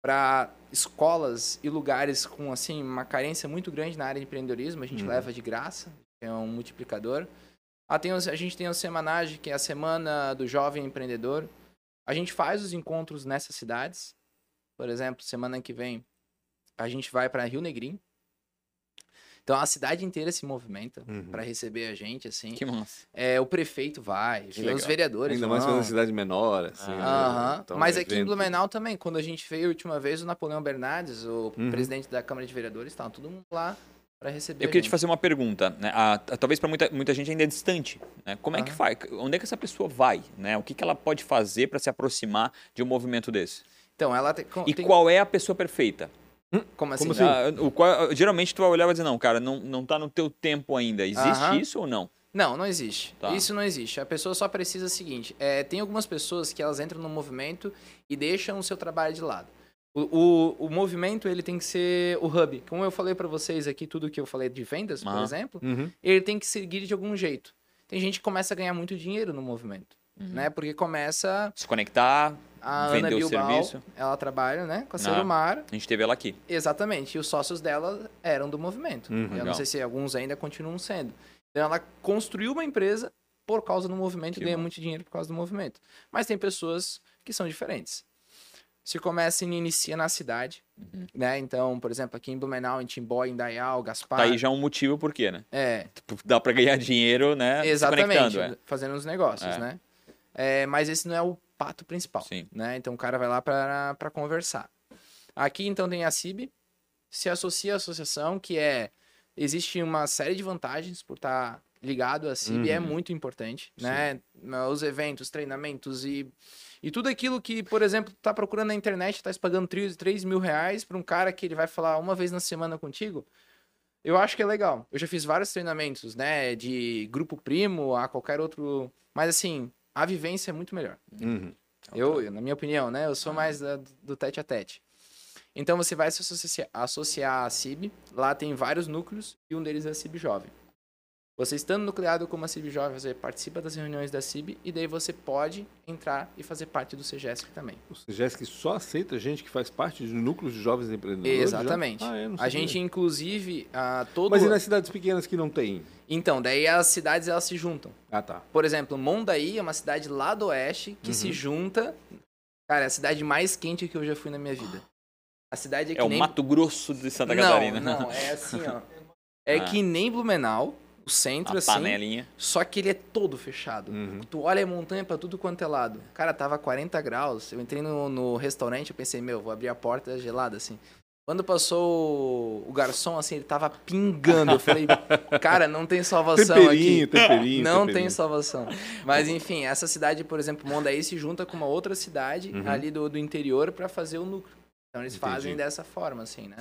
para escolas e lugares com assim uma carência muito grande na área de empreendedorismo. A gente uhum. leva de graça, é um multiplicador. Ah, tem, a gente tem o Semanage, que é a Semana do Jovem Empreendedor. A gente faz os encontros nessas cidades. Por exemplo, semana que vem a gente vai para Rio Negrinho, então a cidade inteira se movimenta uhum. para receber a gente, assim. Que massa. É, o prefeito vai, os vereadores Ainda vão. mais quando é uma cidade menor, assim. Ah. Né? Então, Mas aqui em Blumenau também, quando a gente veio a última vez, o Napoleão Bernardes, o uhum. presidente da Câmara de Vereadores, estava todo mundo lá para receber. Eu queria te fazer uma pergunta, né? a, a, talvez para muita, muita gente ainda é distante. Né? Como é que faz? Onde é que essa pessoa vai? Né? O que, que ela pode fazer para se aproximar de um movimento desse? Então, ela tem, e tem... qual é a pessoa perfeita? Hum? Como assim? Como assim? Ah, o qual, geralmente tu vai olhar e vai dizer, não, cara, não, não tá no teu tempo ainda. Existe isso ou não? Não, não existe. Tá. Isso não existe. A pessoa só precisa o seguinte: é, tem algumas pessoas que elas entram no movimento e deixam o seu trabalho de lado. O, o, o movimento ele tem que ser o hub. Como eu falei para vocês aqui, tudo que eu falei de vendas, por exemplo, uhum. ele tem que seguir de algum jeito. Tem gente que começa a ganhar muito dinheiro no movimento, uhum. né? Porque começa se conectar, a Ana Bilbao, o serviço. ela trabalha, né, com a Serumar. Ah, a gente teve ela aqui. Exatamente. E os sócios dela eram do movimento. Uhum, Eu legal. não sei se alguns ainda continuam sendo. Então ela construiu uma empresa por causa do movimento e ganha bom. muito dinheiro por causa do movimento. Mas tem pessoas que são diferentes. Se começa e inicia na cidade, uhum. né? Então, por exemplo, aqui em Blumenau, em Timbó, em Dayal, Gaspar... Tá aí já um motivo por quê, né? É. Tipo, dá para ganhar dinheiro, né? Exatamente. É. Fazendo os negócios, é. né? É, mas esse não é o pato principal. Sim. Né? Então o cara vai lá para conversar. Aqui então tem a CIB, se associa à associação, que é. Existe uma série de vantagens por estar tá ligado à CIB, é uhum. é muito importante, Sim. né? Os eventos, treinamentos e, e tudo aquilo que, por exemplo, tá procurando na internet, tá pagando 3, 3 mil reais para um cara que ele vai falar uma vez na semana contigo. Eu acho que é legal. Eu já fiz vários treinamentos, né? De grupo primo a qualquer outro. Mas assim, a vivência é muito melhor. Uhum. Eu, na minha opinião, né? Eu sou mais da, do tete a tete. Então você vai se associar, associar à CIB. Lá tem vários núcleos e um deles é a CIB Jovem. Você estando nucleado como a CIB Jovem, você participa das reuniões da CIB e daí você pode entrar e fazer parte do CGESC também. O CGESC só aceita gente que faz parte de núcleos de jovens empreendedores? Exatamente. Ah, é, a gente, inclusive, a todo... Mas e nas cidades pequenas que não tem? Então, daí as cidades elas se juntam. Ah, tá. Por exemplo, Mondaí é uma cidade lá do oeste que uhum. se junta... Cara, é a cidade mais quente que eu já fui na minha vida. A cidade é, é o nem... Mato Grosso de Santa Catarina. Não, não, é assim, ó. É ah. que nem Blumenau, o centro, a assim. Panelinha. Só que ele é todo fechado. Uhum. Tu olha a montanha pra tudo quanto é lado. Cara, tava 40 graus. Eu entrei no, no restaurante, eu pensei, meu, vou abrir a porta gelada, assim. Quando passou o garçom, assim, ele tava pingando. Eu falei, cara, não tem salvação temperinho, aqui. Temperinho, Não temperinho. tem salvação. Mas, enfim, essa cidade, por exemplo, Mondaí se junta com uma outra cidade Uhum. ali do, do interior para fazer o núcleo. Então, eles Entendi. fazem dessa forma, assim, né?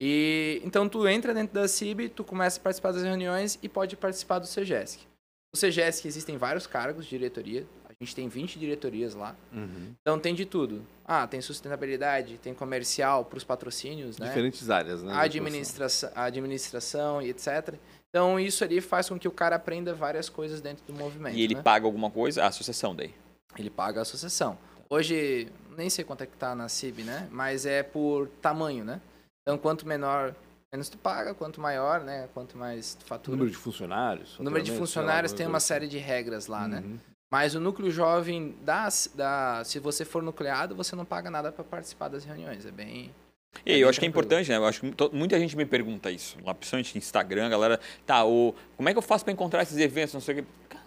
E então tu entra dentro da CIB, tu começa a participar das reuniões e pode participar do CEGESC. No CEGESC existem vários cargos de diretoria. A gente tem 20 diretorias lá. Uhum. Então tem de tudo. Ah, tem sustentabilidade, tem comercial para os patrocínios, né? Diferentes áreas, né? administração, administração e etc. Então isso ali faz com que o cara aprenda várias coisas dentro do movimento. E ele né? paga alguma coisa? A associação daí. Ele paga a associação. Hoje, nem sei quanto é que tá na CIB, né? Mas é por tamanho, né? Então quanto menor, menos tu paga, quanto maior, né? Quanto mais tu fatura. Número de funcionários. O número de funcionários tem uma série de regras lá, né? Uhum. Mas o núcleo jovem da, da se você for nucleado, você não paga nada para participar das reuniões. É bem E É eu acho que é importante, né? Eu acho que muita gente me pergunta isso, lá, principalmente no Instagram, galera, tá, o, como é que eu faço para encontrar esses eventos, não sei o que. Cara,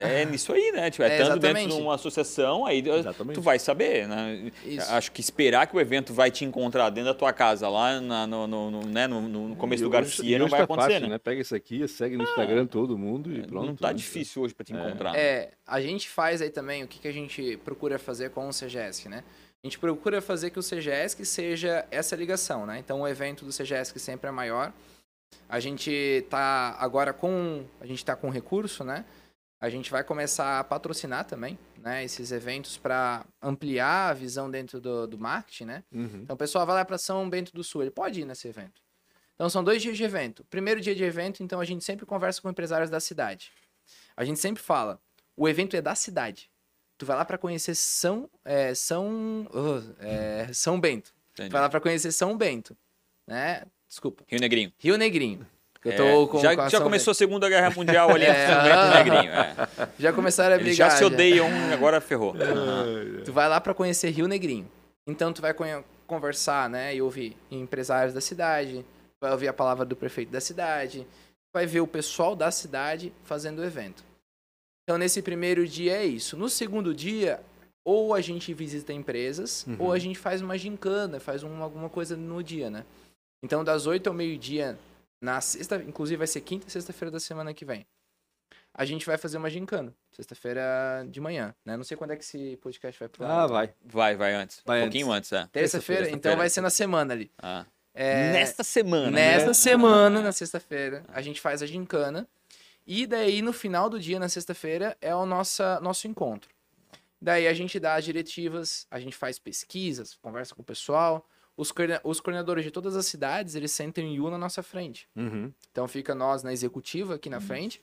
é nisso aí, né? Tipo, é, É, estando dentro de uma associação, aí Exatamente. tu vai saber, né? Isso. Acho que esperar que o evento vai te encontrar dentro da tua casa, lá na- no, no, no, né, no, no começo E do Garcia, não vai tá acontecer, fácil, né? Pega isso aqui, segue no Instagram todo mundo e pronto. não tá né? difícil hoje para te encontrar. É, a gente faz aí também o que, que a gente procura fazer com o CGESC, né? A gente procura fazer que o CGESC seja essa ligação, né? Então o evento do CGESC sempre é maior. A gente tá agora com. A gente tá com recurso, né? A gente vai começar a patrocinar também, né? Esses eventos para ampliar a visão dentro do, do marketing, né? Uhum. Então o pessoal vai lá para São Bento do Sul, ele pode ir nesse evento. Então são dois dias de evento. Primeiro dia de evento, então a gente sempre conversa com empresários da cidade. A gente sempre fala, o evento é da cidade. Tu vai lá para conhecer São é, São uh, é, São Bento. Entendi. Tu vai lá para conhecer São Bento, né? Desculpa, Rio Negrinho. Rio Negrinho. É, com, já com já começou a Segunda Guerra Mundial ali É, no. Negrinho. É. Já começaram a Eles brigar. já se odeiam, agora ferrou. Tu vai lá para conhecer Rio Negrinho. Então tu vai conversar, né, e ouvir empresários da cidade, vai ouvir a palavra do prefeito da cidade, vai ver o pessoal da cidade fazendo o evento. Então nesse primeiro dia é isso. No segundo dia, ou a gente visita empresas, Uhum. ou a gente faz uma gincana, faz um- alguma coisa no dia, né? Então das 8 ao meio-dia, na sexta, inclusive vai ser quinta e sexta-feira da semana que vem. A gente vai fazer uma gincana, sexta-feira de manhã, né? Não sei quando é que esse podcast vai pro. Ah, vai. Vai, vai antes. Vai um pouquinho antes, é. Terça-feira, então Terça-feira. vai ser na semana ali. Ah. É, Nesta semana. nesta né? semana, na sexta-feira, a gente faz a gincana. E daí, no final do dia, na sexta-feira, é o nossa, nosso encontro. Daí a gente dá as diretivas, a gente faz pesquisas, conversa com o pessoal. Os, coordena- os coordenadores de todas as cidades, eles sentem em U na nossa frente. Uhum. Então fica nós na executiva aqui na frente.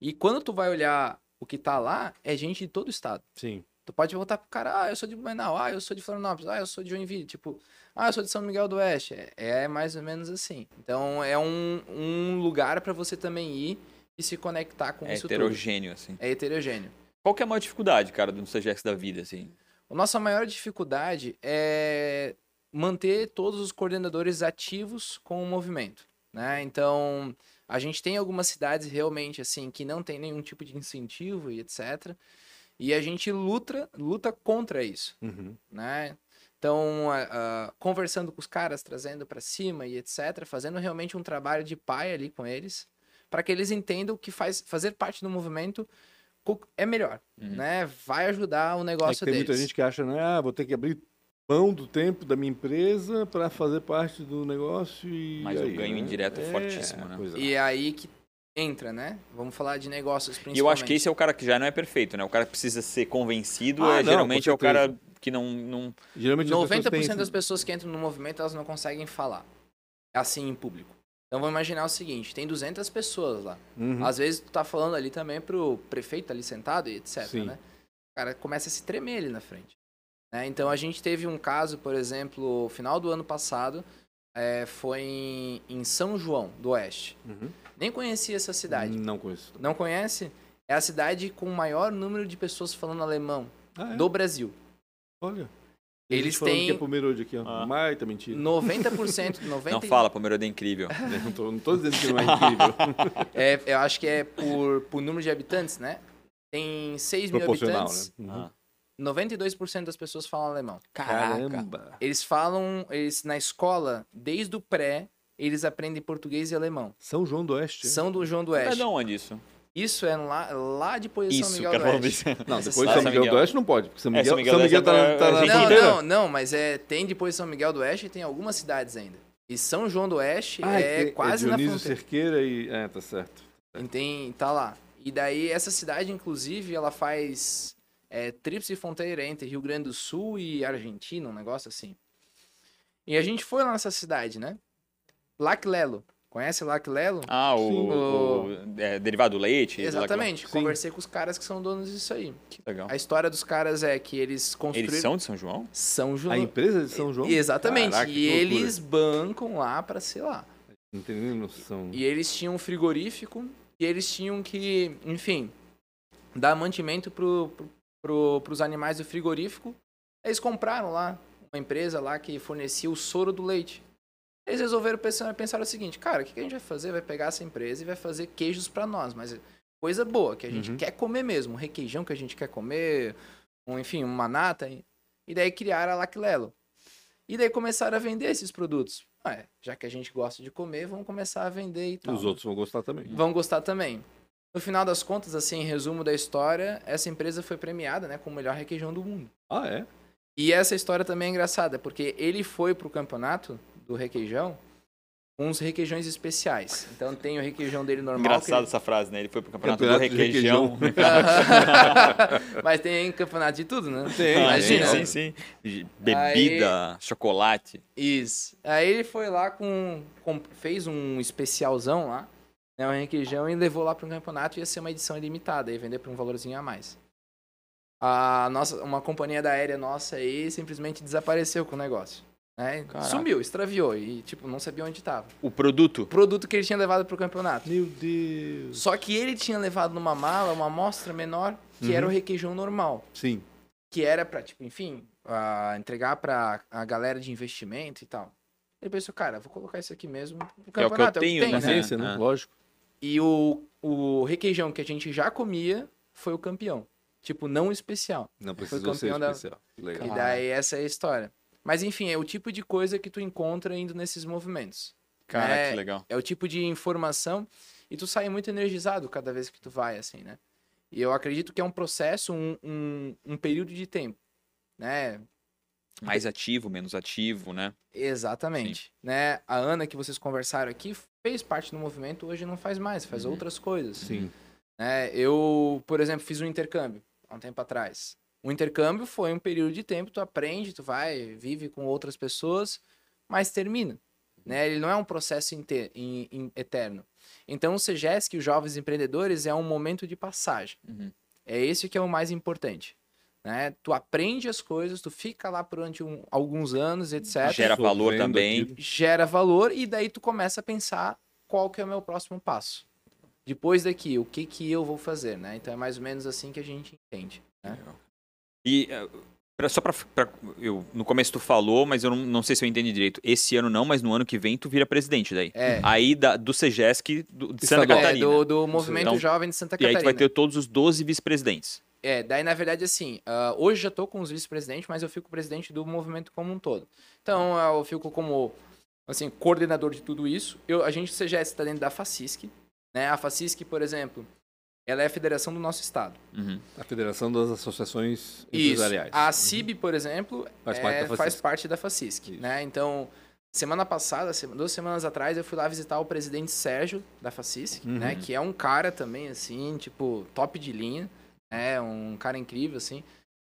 E quando tu vai olhar o que tá lá, é gente de todo o estado. Sim. Tu pode voltar pro cara, ah, eu sou de Blumenau, ah, eu sou de Florianópolis, ah, eu sou de Joinville, tipo, ah, eu sou de São Miguel do Oeste. É, é mais ou menos assim. Então é um, um lugar para você também ir e se conectar com É isso heterogêneo, assim. tudo. É heterogêneo. Qual que é a maior dificuldade, cara, do CGX da vida, assim? A nossa maior dificuldade é manter todos os coordenadores ativos com o movimento, né? Então, a gente tem algumas cidades realmente assim que não tem nenhum tipo de incentivo e etc. E a gente luta, luta contra isso, Uhum. né? Então, a- a- conversando com os caras, trazendo para cima e etc, fazendo realmente um trabalho de pai ali com eles, para que eles entendam que faz, fazer parte do movimento é melhor, Uhum. né? Vai ajudar o É que negócio tem deles. muita gente que acha, né? Ah, vou ter que abrir mão do tempo da minha empresa para fazer parte do negócio e. Mas o aí, ganho né? indireto é fortíssimo, né? é. E é aí que entra, né? Vamos falar de negócios E principalmente. eu acho que esse é o cara que já não é perfeito, né? O cara que precisa ser convencido, Ah, é, não, geralmente é o cara que não... não... Geralmente as 90% pessoas têm- das pessoas que entram no movimento, elas não conseguem falar assim em público. Então vamos imaginar o seguinte, tem 200 pessoas lá. Uhum. Às vezes tu tá falando ali também pro prefeito ali sentado e etc, Sim. né? O cara começa a se tremer ali na frente. né? Então a gente teve um caso, por exemplo, final do ano passado, é, foi em, em São João do Oeste. Uhum. Nem conhecia essa cidade. Não conheço. Não conhece? É a cidade com o maior número de pessoas falando alemão Ah, é? do Brasil. Olha. Eles têm- que é Pomerode aqui, ó. Ah. Baita mentira. 90%, 90 Não fala, Pomerode é incrível. Não, tô, não tô dizendo que não é incrível. É, eu acho que é por, por número de habitantes, né? Tem 6 mil Proporcional, habitantes. né? Uhum. Ah. 92% das pessoas falam alemão. Caramba! Eles falam, eles na escola, desde o pré, eles aprendem português e alemão. São João do Oeste. São do João do Oeste. É de onde isso? Isso é lá, lá depois de São Isso, Miguel cara, do vamos Oeste. ver. Não, depois São Miguel do Oeste não pode, porque São É, Miguel, São Miguel São do Miguel Oeste tá, é- tá é na Não, fronteira. não, não, mas é, tem depois de São Miguel do Oeste tem algumas cidades ainda. E São João do Oeste Ah, é que quase na Dionísio fronteira. Cerqueira e... É, tá certo. E Tem, tá lá. E daí, essa cidade, inclusive, ela faz é, tríplice fronteira entre Rio Grande do Sul e Argentina, um negócio assim. E a gente foi lá nessa cidade, né? Laclelo. Conhece Laclelo? Ah, o, o- é, derivado do leite? Exatamente. Sim. Conversei com os caras que são donos disso aí. Que legal. A história dos caras é que eles construíram... Eles são de São João? São João. A empresa de São João? Exatamente. Caraca, e eles bancam lá pra sei lá. Não tem nem noção. E eles tinham um frigorífico e eles tinham que, enfim, dar mantimento pro, pro, pro, pros animais do frigorífico. Eles compraram lá uma empresa lá que fornecia o soro do leite. Eles resolveram pensar, pensar o seguinte, cara, o que que a gente vai fazer? Vai pegar essa empresa e vai fazer queijos pra nós, mas coisa boa, que a gente Uhum. quer comer mesmo, um requeijão que a gente quer comer, um, enfim, uma nata. E daí criaram a Laclelo. E daí começaram a vender esses produtos. Ah, é, já que a gente gosta de comer, vamos começar a vender e tal. Os outros vão gostar também. Vão gostar também. No final das contas, assim, em resumo da história, essa empresa foi premiada, né, como o melhor requeijão do mundo. Ah, é? E essa história também é engraçada, porque ele foi pro campeonato do requeijão com uns requeijões especiais. Então tem o requeijão dele normal. Engraçado que essa frase, né? Ele foi pro campeonato, Campeonato do requeijão. ele- Mas tem campeonato de tudo, né? Tem, Imagina. Sim, sim, sim. Bebida, chocolate. Isso. Aí ele foi lá com, com- fez um especialzão lá, né, um requeijão e levou lá um campeonato e ia ser uma edição limitada, ia vender por um valorzinho a mais. A nossa, uma companhia da aérea nossa aí simplesmente desapareceu com o negócio. Né? Sumiu, extraviou e tipo não sabia onde estava. O produto. O produto que ele tinha levado pro campeonato. Meu Deus. Só que ele tinha levado numa mala uma amostra menor que Uhum. era o requeijão normal Sim. que era pra, tipo, enfim, entregar pra a galera de investimento e tal. Ele pensou, cara, vou colocar isso aqui mesmo no É o que eu campeonato, tenho, tem, né? né? Né? É. Lógico. E o, o requeijão que a gente já comia foi o campeão. Tipo, não o especial. Não precisou ser campeão da- especial. Legal. E daí essa é a história. Mas enfim, é o tipo de coisa que tu encontra indo nesses movimentos. Cara, É. que legal. É o tipo de informação e tu sai muito energizado cada vez que tu vai, assim, né? E eu acredito que é um processo, um, um, um período de tempo, né? Mais ativo, menos ativo, né? Exatamente. Né? A Ana, que vocês conversaram aqui, fez parte do movimento, hoje não faz mais, faz Uhum. outras coisas. Sim. Né? Eu, por exemplo, fiz um intercâmbio há um tempo atrás. O intercâmbio foi um período de tempo, tu aprende, tu vai, vive com outras pessoas, mas termina. Né? Ele não é um processo inte- em- em- eterno. Então, o CGESC, os Jovens Empreendedores, é um momento de passagem. Uhum. É esse que é o mais importante. Né? Tu aprende as coisas, tu fica lá durante um- alguns anos, etc Gera valor Sofrendo também. gera valor e daí tu começa a pensar qual que é o meu próximo passo. Depois daqui, o que que eu vou fazer, né? Então é mais ou menos assim que a gente entende. Né? E eh, pra- só pra, pra- eu No começo tu falou, mas eu não, não sei se eu entendi direito. Esse ano não, mas no ano que vem tu vira presidente daí. É, Aí da, do CEGESC do, de Santa é, Catarina. do, do Movimento Então, Jovem de Santa E aí Catarina. tu vai ter todos os 12 vice-presidentes. É, daí na verdade assim, ah, hoje já tô com os vice-presidentes, mas eu fico presidente do movimento como um todo. Então eu fico como, assim, coordenador de tudo isso. Eu, a gente, o CGS está dentro da FACISC, né? A FACISC, por exemplo, ela é a federação do nosso estado. Uhum. A Federação das Associações Isso. Empresariais. A CIB, por exemplo, Faz é, parte da faz FACISC. parte da FACISC, Isso. né? Então, semana passada, duas semanas atrás, eu fui lá visitar o presidente Sérgio da FACISC, Uhum. né? Que é um cara também, assim, tipo, top de linha, é um cara incrível, assim.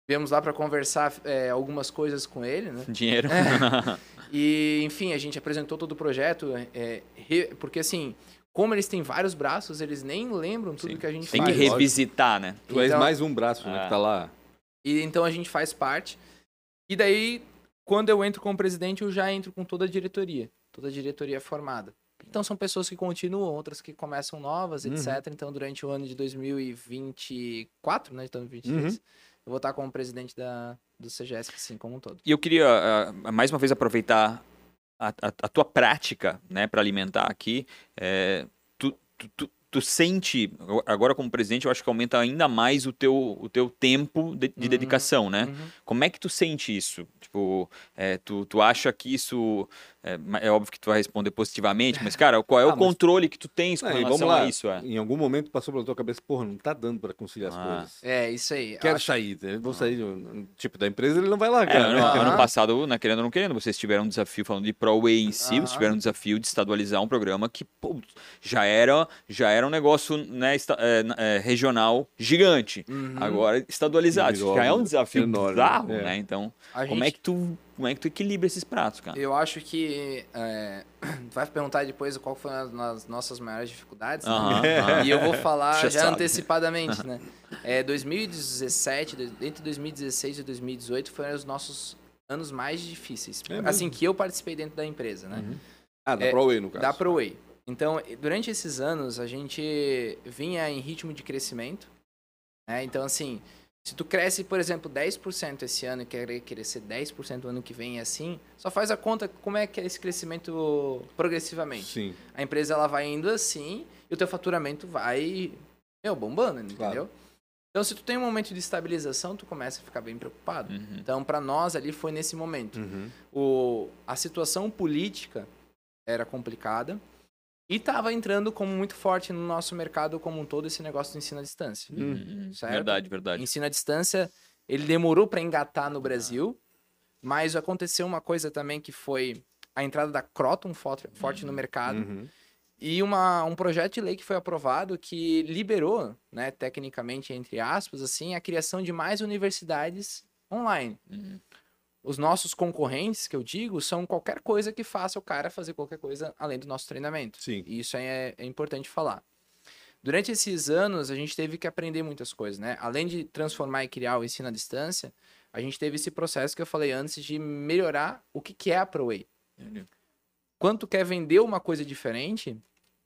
Viemos lá para conversar é, algumas coisas com ele, né? Dinheiro. E, enfim, a gente apresentou todo o projeto, é, re- porque assim, como eles têm vários braços, eles nem lembram tudo Sim. que a gente Tem faz. que revisitar, né? Tu és Então- mais um braço, né? Ah. Que tá lá. E então a gente faz parte. E daí, quando eu entro como presidente, eu já entro com toda a diretoria. Toda a diretoria formada. Então são pessoas que continuam, outras que começam novas, Uhum. etc. Então durante o ano de 2024, né? Então 2023, Uhum. eu vou estar como presidente da, do CGS, assim, como um todo. E eu queria, ah, mais uma vez, aproveitar a, a- tua prática, né, para alimentar aqui. É, tu, tu- tu- tu sente, agora como presidente, eu acho que aumenta ainda mais o teu, o teu tempo de, de uhum, dedicação, né? Uhum. Como é que tu sente isso? Tipo, é, tu, tu acha que isso é, é, óbvio que tu vai responder positivamente, mas, cara, qual é ah, o controle que tu tens com é, relação lá, a isso? É? Em algum momento passou pela tua cabeça, porra, não tá dando pra conciliar ah. as coisas. É, isso aí. Quero acho... sair, né? vou sair, tipo, da empresa ele não vai largar. É, né? Ano passado, né, querendo ou não querendo, vocês tiveram um desafio, falando de ProWay em si, vocês tiveram um desafio de estadualizar um programa que, pô, já era, já era um negócio, né, esta, é, é, regional gigante. Uhum. Agora, estadualizado. Já é um desafio enorme, bizarro, é. né? Então, como gente... é que tu como é que tu equilibra esses pratos, cara? Eu acho que. É, vai perguntar depois qual foram as nossas maiores dificuldades. Uh -huh, né? uh -huh. E eu vou falar já, já antecipadamente, né? É, 2017, entre 2016 e 2018 foram os nossos anos mais difíceis. É assim, que eu participei dentro da empresa, né? Uhum. Ah, da é, ProWay, no caso. Da ProWay. Então, durante esses anos, a gente vinha em ritmo de crescimento. Né? Então, assim, se tu cresce, por exemplo, 10% esse ano e quer crescer 10% no ano que vem assim, só faz a conta como é que é esse crescimento progressivamente. Sim. A empresa ela vai indo assim e o teu faturamento vai meu, bombando, entendeu? Claro. Então, se tu tem um momento de estabilização, tu começa a ficar bem preocupado. Uhum. Então, para nós ali foi nesse momento. Uhum. O, a situação política era complicada. E estava entrando como muito forte no nosso mercado como um todo esse negócio do ensino à distância. Hum? Verdade, verdade. Ensino à distância, ele demorou para engatar no Brasil, mas aconteceu uma coisa também que foi a entrada da Croton forte, forte uhum. no mercado. Uhum. E uma, um projeto de lei que foi aprovado que liberou, né, tecnicamente, entre aspas, assim, a criação de mais universidades online. Uhum. Os nossos concorrentes, que eu digo, são qualquer coisa que faça o cara fazer qualquer coisa além do nosso treinamento. Sim. E isso é, é importante falar. Durante esses anos, a gente teve que aprender muitas coisas, né? Além de transformar e criar o ensino à distância, a gente teve esse processo que eu falei antes de melhorar o que, que é a ProWay. Uhum. Quando tu quer vender uma coisa diferente,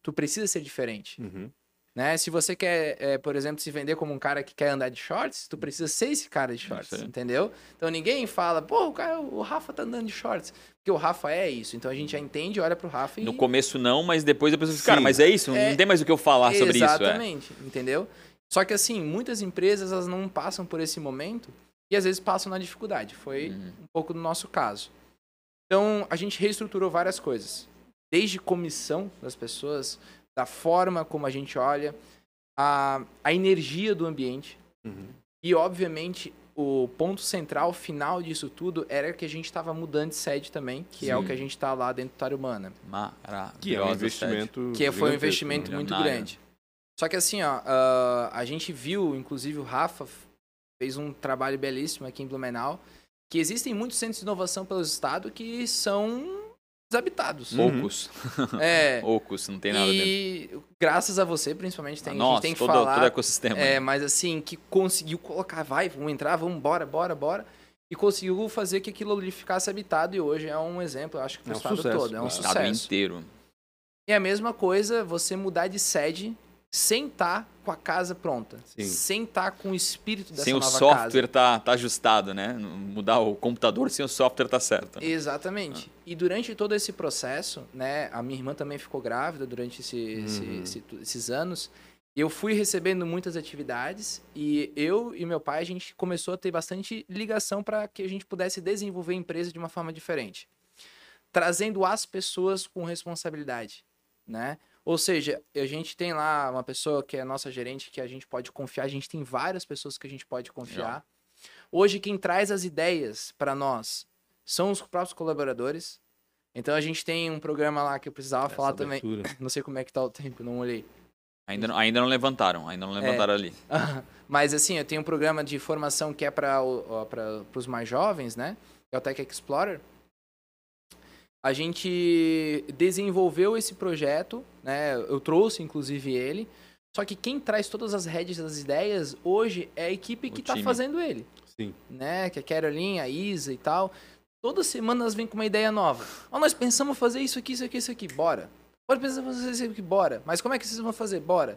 tu precisa ser diferente. Uhum. Né? Se você quer, é, por exemplo, se vender como um cara que quer andar de shorts, tu precisa ser esse cara de shorts, entendeu? Então ninguém fala, pô, o, cara, o Rafa tá andando de shorts. Porque o Rafa é isso. Então a gente já entende, olha pro Rafa e. No começo não, mas depois a pessoa fica, cara, mas é isso, é... não tem mais o que eu falar sobre isso. É. Exatamente, entendeu? Só que assim, muitas empresas elas não passam por esse momento e às vezes passam na dificuldade. Foi uhum. um pouco do nosso caso. Então a gente reestruturou várias coisas. Desde comissão das pessoas, da forma como a gente olha, a, a energia do ambiente. Uhum. E, obviamente, o ponto central, final disso tudo, era que a gente estava mudando de sede também, que Sim. é o que a gente está lá dentro do Tarumana. Maravilhoso. Que é um investimento. Que foi um investimento muito grande. Só que assim, ó, uh, a gente viu, inclusive o Rafa fez um trabalho belíssimo aqui em Blumenau, que existem muitos centros de inovação pelo estado que são desabitados. Poucos. É. Poucos, não tem nada e, dentro. graças a você, principalmente, tem, Nossa, a gente tem que todo, falar. todo ecossistema. É, mas assim, que conseguiu colocar, vai, vamos entrar, vamos embora, bora, bora. E conseguiu fazer que aquilo ali ficasse habitado e hoje é um exemplo, eu acho que pro é um estado sucesso, todo. É um sucesso. estado inteiro. E a mesma coisa, você mudar de sede sem estar tá com a casa pronta. Sim. Sem estar tá com o espírito dessa sem nova casa. Sem o software tá, tá ajustado, né? Mudar o computador sem o software tá certo. Exatamente. Ah. E durante todo esse processo, né? A minha irmã também ficou grávida durante esse, uhum. esse, esse, esses anos. Eu fui recebendo muitas atividades e eu e meu pai, a gente começou a ter bastante ligação para que a gente pudesse desenvolver a empresa de uma forma diferente. Trazendo as pessoas com responsabilidade, né? Ou seja, a gente tem lá uma pessoa que é nossa gerente que a gente pode confiar, a gente tem várias pessoas que a gente pode confiar. Hoje, quem traz as ideias para nós são os próprios colaboradores. Então, a gente tem um programa lá que eu precisava Essa falar abertura. também. Não sei como é que tá o tempo, não olhei. Ainda não, ainda não levantaram, ainda não levantaram é. ali. Mas, assim, eu tenho um programa de formação que é para os mais jovens, né? É o Tech Explorer a gente desenvolveu esse projeto, né? Eu trouxe inclusive ele. Só que quem traz todas as redes das ideias hoje é a equipe que está fazendo ele. Sim. Né? Que é a Caroline, a Isa e tal. Toda semana elas vêm com uma ideia nova. Oh, nós pensamos fazer isso aqui, isso aqui, isso aqui. Bora. Pode pensar fazer isso aqui, bora. Mas como é que vocês vão fazer? Bora.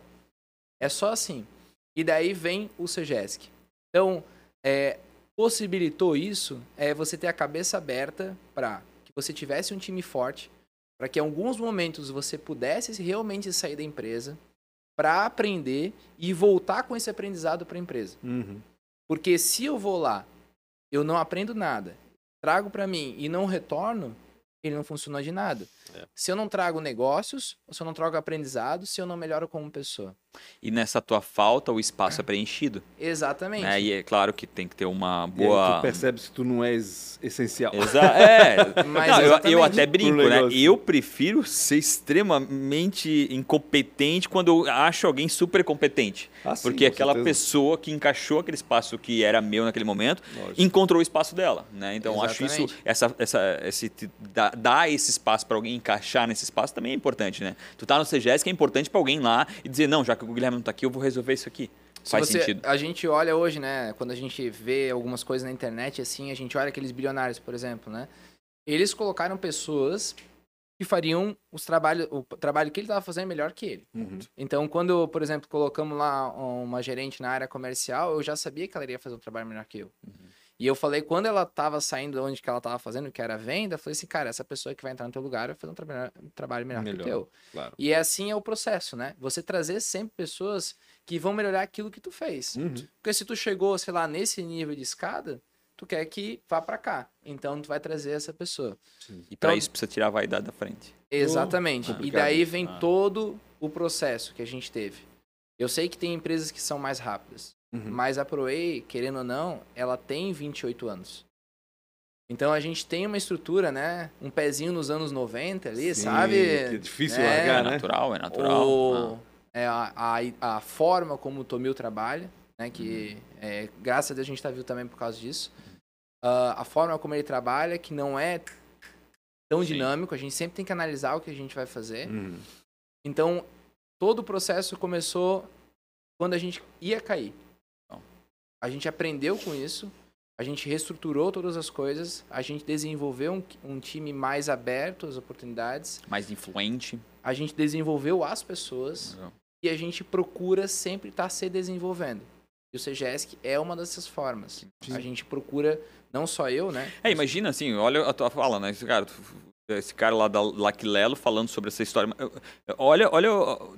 É só assim. E daí vem o CEGESC. Então, é, possibilitou isso é você ter a cabeça aberta para você tivesse um time forte, para que em alguns momentos você pudesse realmente sair da empresa, para aprender e voltar com esse aprendizado para a empresa. Uhum. Porque se eu vou lá, eu não aprendo nada, trago para mim e não retorno, ele não funciona de nada. É. Se eu não trago negócios, se eu não trago aprendizado, se eu não melhoro como pessoa. E nessa tua falta, o espaço é preenchido. Exatamente. Né? E é claro que tem que ter uma boa. E tu percebe se tu não és essencial. Exato. É. Mas não, eu, eu, até brinco, né? Eu prefiro ser extremamente incompetente quando eu acho alguém super competente. Ah, sim, porque aquela certeza. pessoa que encaixou aquele espaço que era meu naquele momento Lógico. encontrou o espaço dela. Né? Então, acho isso, essa, essa, esse, dar, dar esse espaço para alguém encaixar nesse espaço também é importante. né? Tu tá no CGS que é importante para alguém lá e dizer, não, já que o Guilherme não está aqui, eu vou resolver isso aqui. Se Faz você, sentido. A gente olha hoje, né? Quando a gente vê algumas coisas na internet, assim, a gente olha aqueles bilionários, por exemplo, né? Eles colocaram pessoas que fariam os trabalhos, o trabalho que ele estava fazendo melhor que ele. Uhum. Então, quando, por exemplo, colocamos lá uma gerente na área comercial, eu já sabia que ela iria fazer o trabalho melhor que eu. Uhum. E eu falei, quando ela estava saindo de onde que ela estava fazendo, que era venda, eu falei assim, cara, essa pessoa que vai entrar no teu lugar vai fazer um, tra um trabalho melhor, melhor, que o teu. Claro. E assim é o processo, né? Você trazer sempre pessoas que vão melhorar aquilo que tu fez. Uhum. Porque se tu chegou, sei lá, nesse nível de escada, tu quer que vá para cá. Então tu vai trazer essa pessoa. Sim. E para então, isso precisa tirar a vaidade da frente. Exatamente. Oh, e daí vem ah. todo o processo que a gente teve. Eu sei que tem empresas que são mais rápidas. Uhum. Mas a ProA, querendo ou não, ela tem 28 anos. Então a gente tem uma estrutura, né? Um pezinho nos anos 90 ali, Sim, sabe? Que é difícil né? largar, é né? natural, é natural. O, ah. é a, a, a, forma como o Tomil trabalha, né? Que uhum. é, graças a Deus a gente está vivo também por causa disso. Uh, a forma como ele trabalha, que não é tão Sim. dinâmico, a gente sempre tem que analisar o que a gente vai fazer. Uhum. Então, todo o processo começou quando a gente ia cair. A gente aprendeu com isso, a gente reestruturou todas as coisas, a gente desenvolveu um, um, time mais aberto às oportunidades. Mais influente. A gente desenvolveu as pessoas Legal. e a gente procura sempre estar tá se desenvolvendo. E o CGESC é uma dessas formas. Sim. A gente procura, não só eu, né? É, imagina assim, olha a tua fala, né? Cara, esse cara lá da Laquilelo falando sobre essa história. Olha, olha,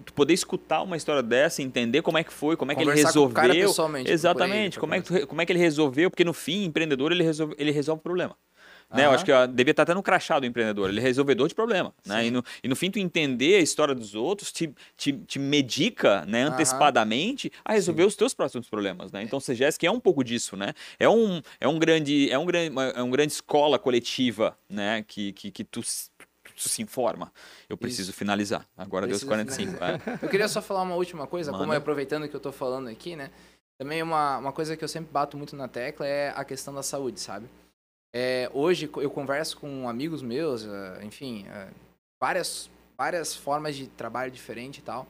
tu poder escutar uma história dessa, entender como é que foi, como é Conversar que ele resolveu. Com o cara pessoalmente, Exatamente, como é, que, como é que ele resolveu, porque no fim, empreendedor ele resolve, ele resolve o problema. Né? Eu acho que ó, devia estar até no crachá do empreendedor, ele é resolvedor de problema. Né? E, no, e no fim, tu entender a história dos outros te, te, te medica né, antecipadamente a resolver Sim. os teus próximos problemas. Né? Então, que é um pouco disso. Né? É, um, é, um grande, é, um grande, é um grande escola coletiva né? que, que, que tu tu se informa. Eu preciso Isso. finalizar. Agora deu 45. É. Eu queria só falar uma última coisa, Manda. como é aproveitando que eu estou falando aqui, né? Também uma, uma coisa que eu sempre bato muito na tecla é a questão da saúde, sabe? É, hoje eu converso com amigos meus, é, enfim, é, várias, várias formas de trabalho diferente e tal.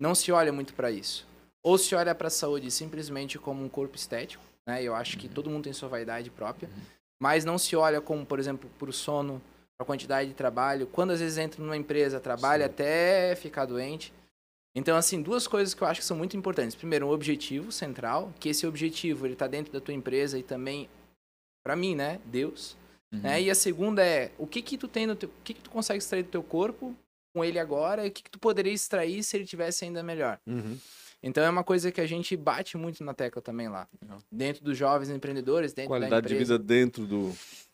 Não se olha muito para isso. Ou se olha para a saúde simplesmente como um corpo estético, né? Eu acho que uhum. todo mundo tem sua vaidade própria, uhum. mas não se olha como, por exemplo, para o sono, para a quantidade de trabalho. Quando às vezes entra numa empresa, trabalha Sim. até ficar doente. Então, assim, duas coisas que eu acho que são muito importantes. Primeiro, um objetivo central, que esse objetivo ele está dentro da tua empresa e também para mim, né? Deus. Uhum. Né? E a segunda é o que que tu tem no teu, o que que tu consegue extrair do teu corpo com ele agora e o que que tu poderia extrair se ele tivesse ainda melhor. Uhum. Então é uma coisa que a gente bate muito na tecla também lá, uhum. dentro dos jovens empreendedores, dentro qualidade da de vida dentro do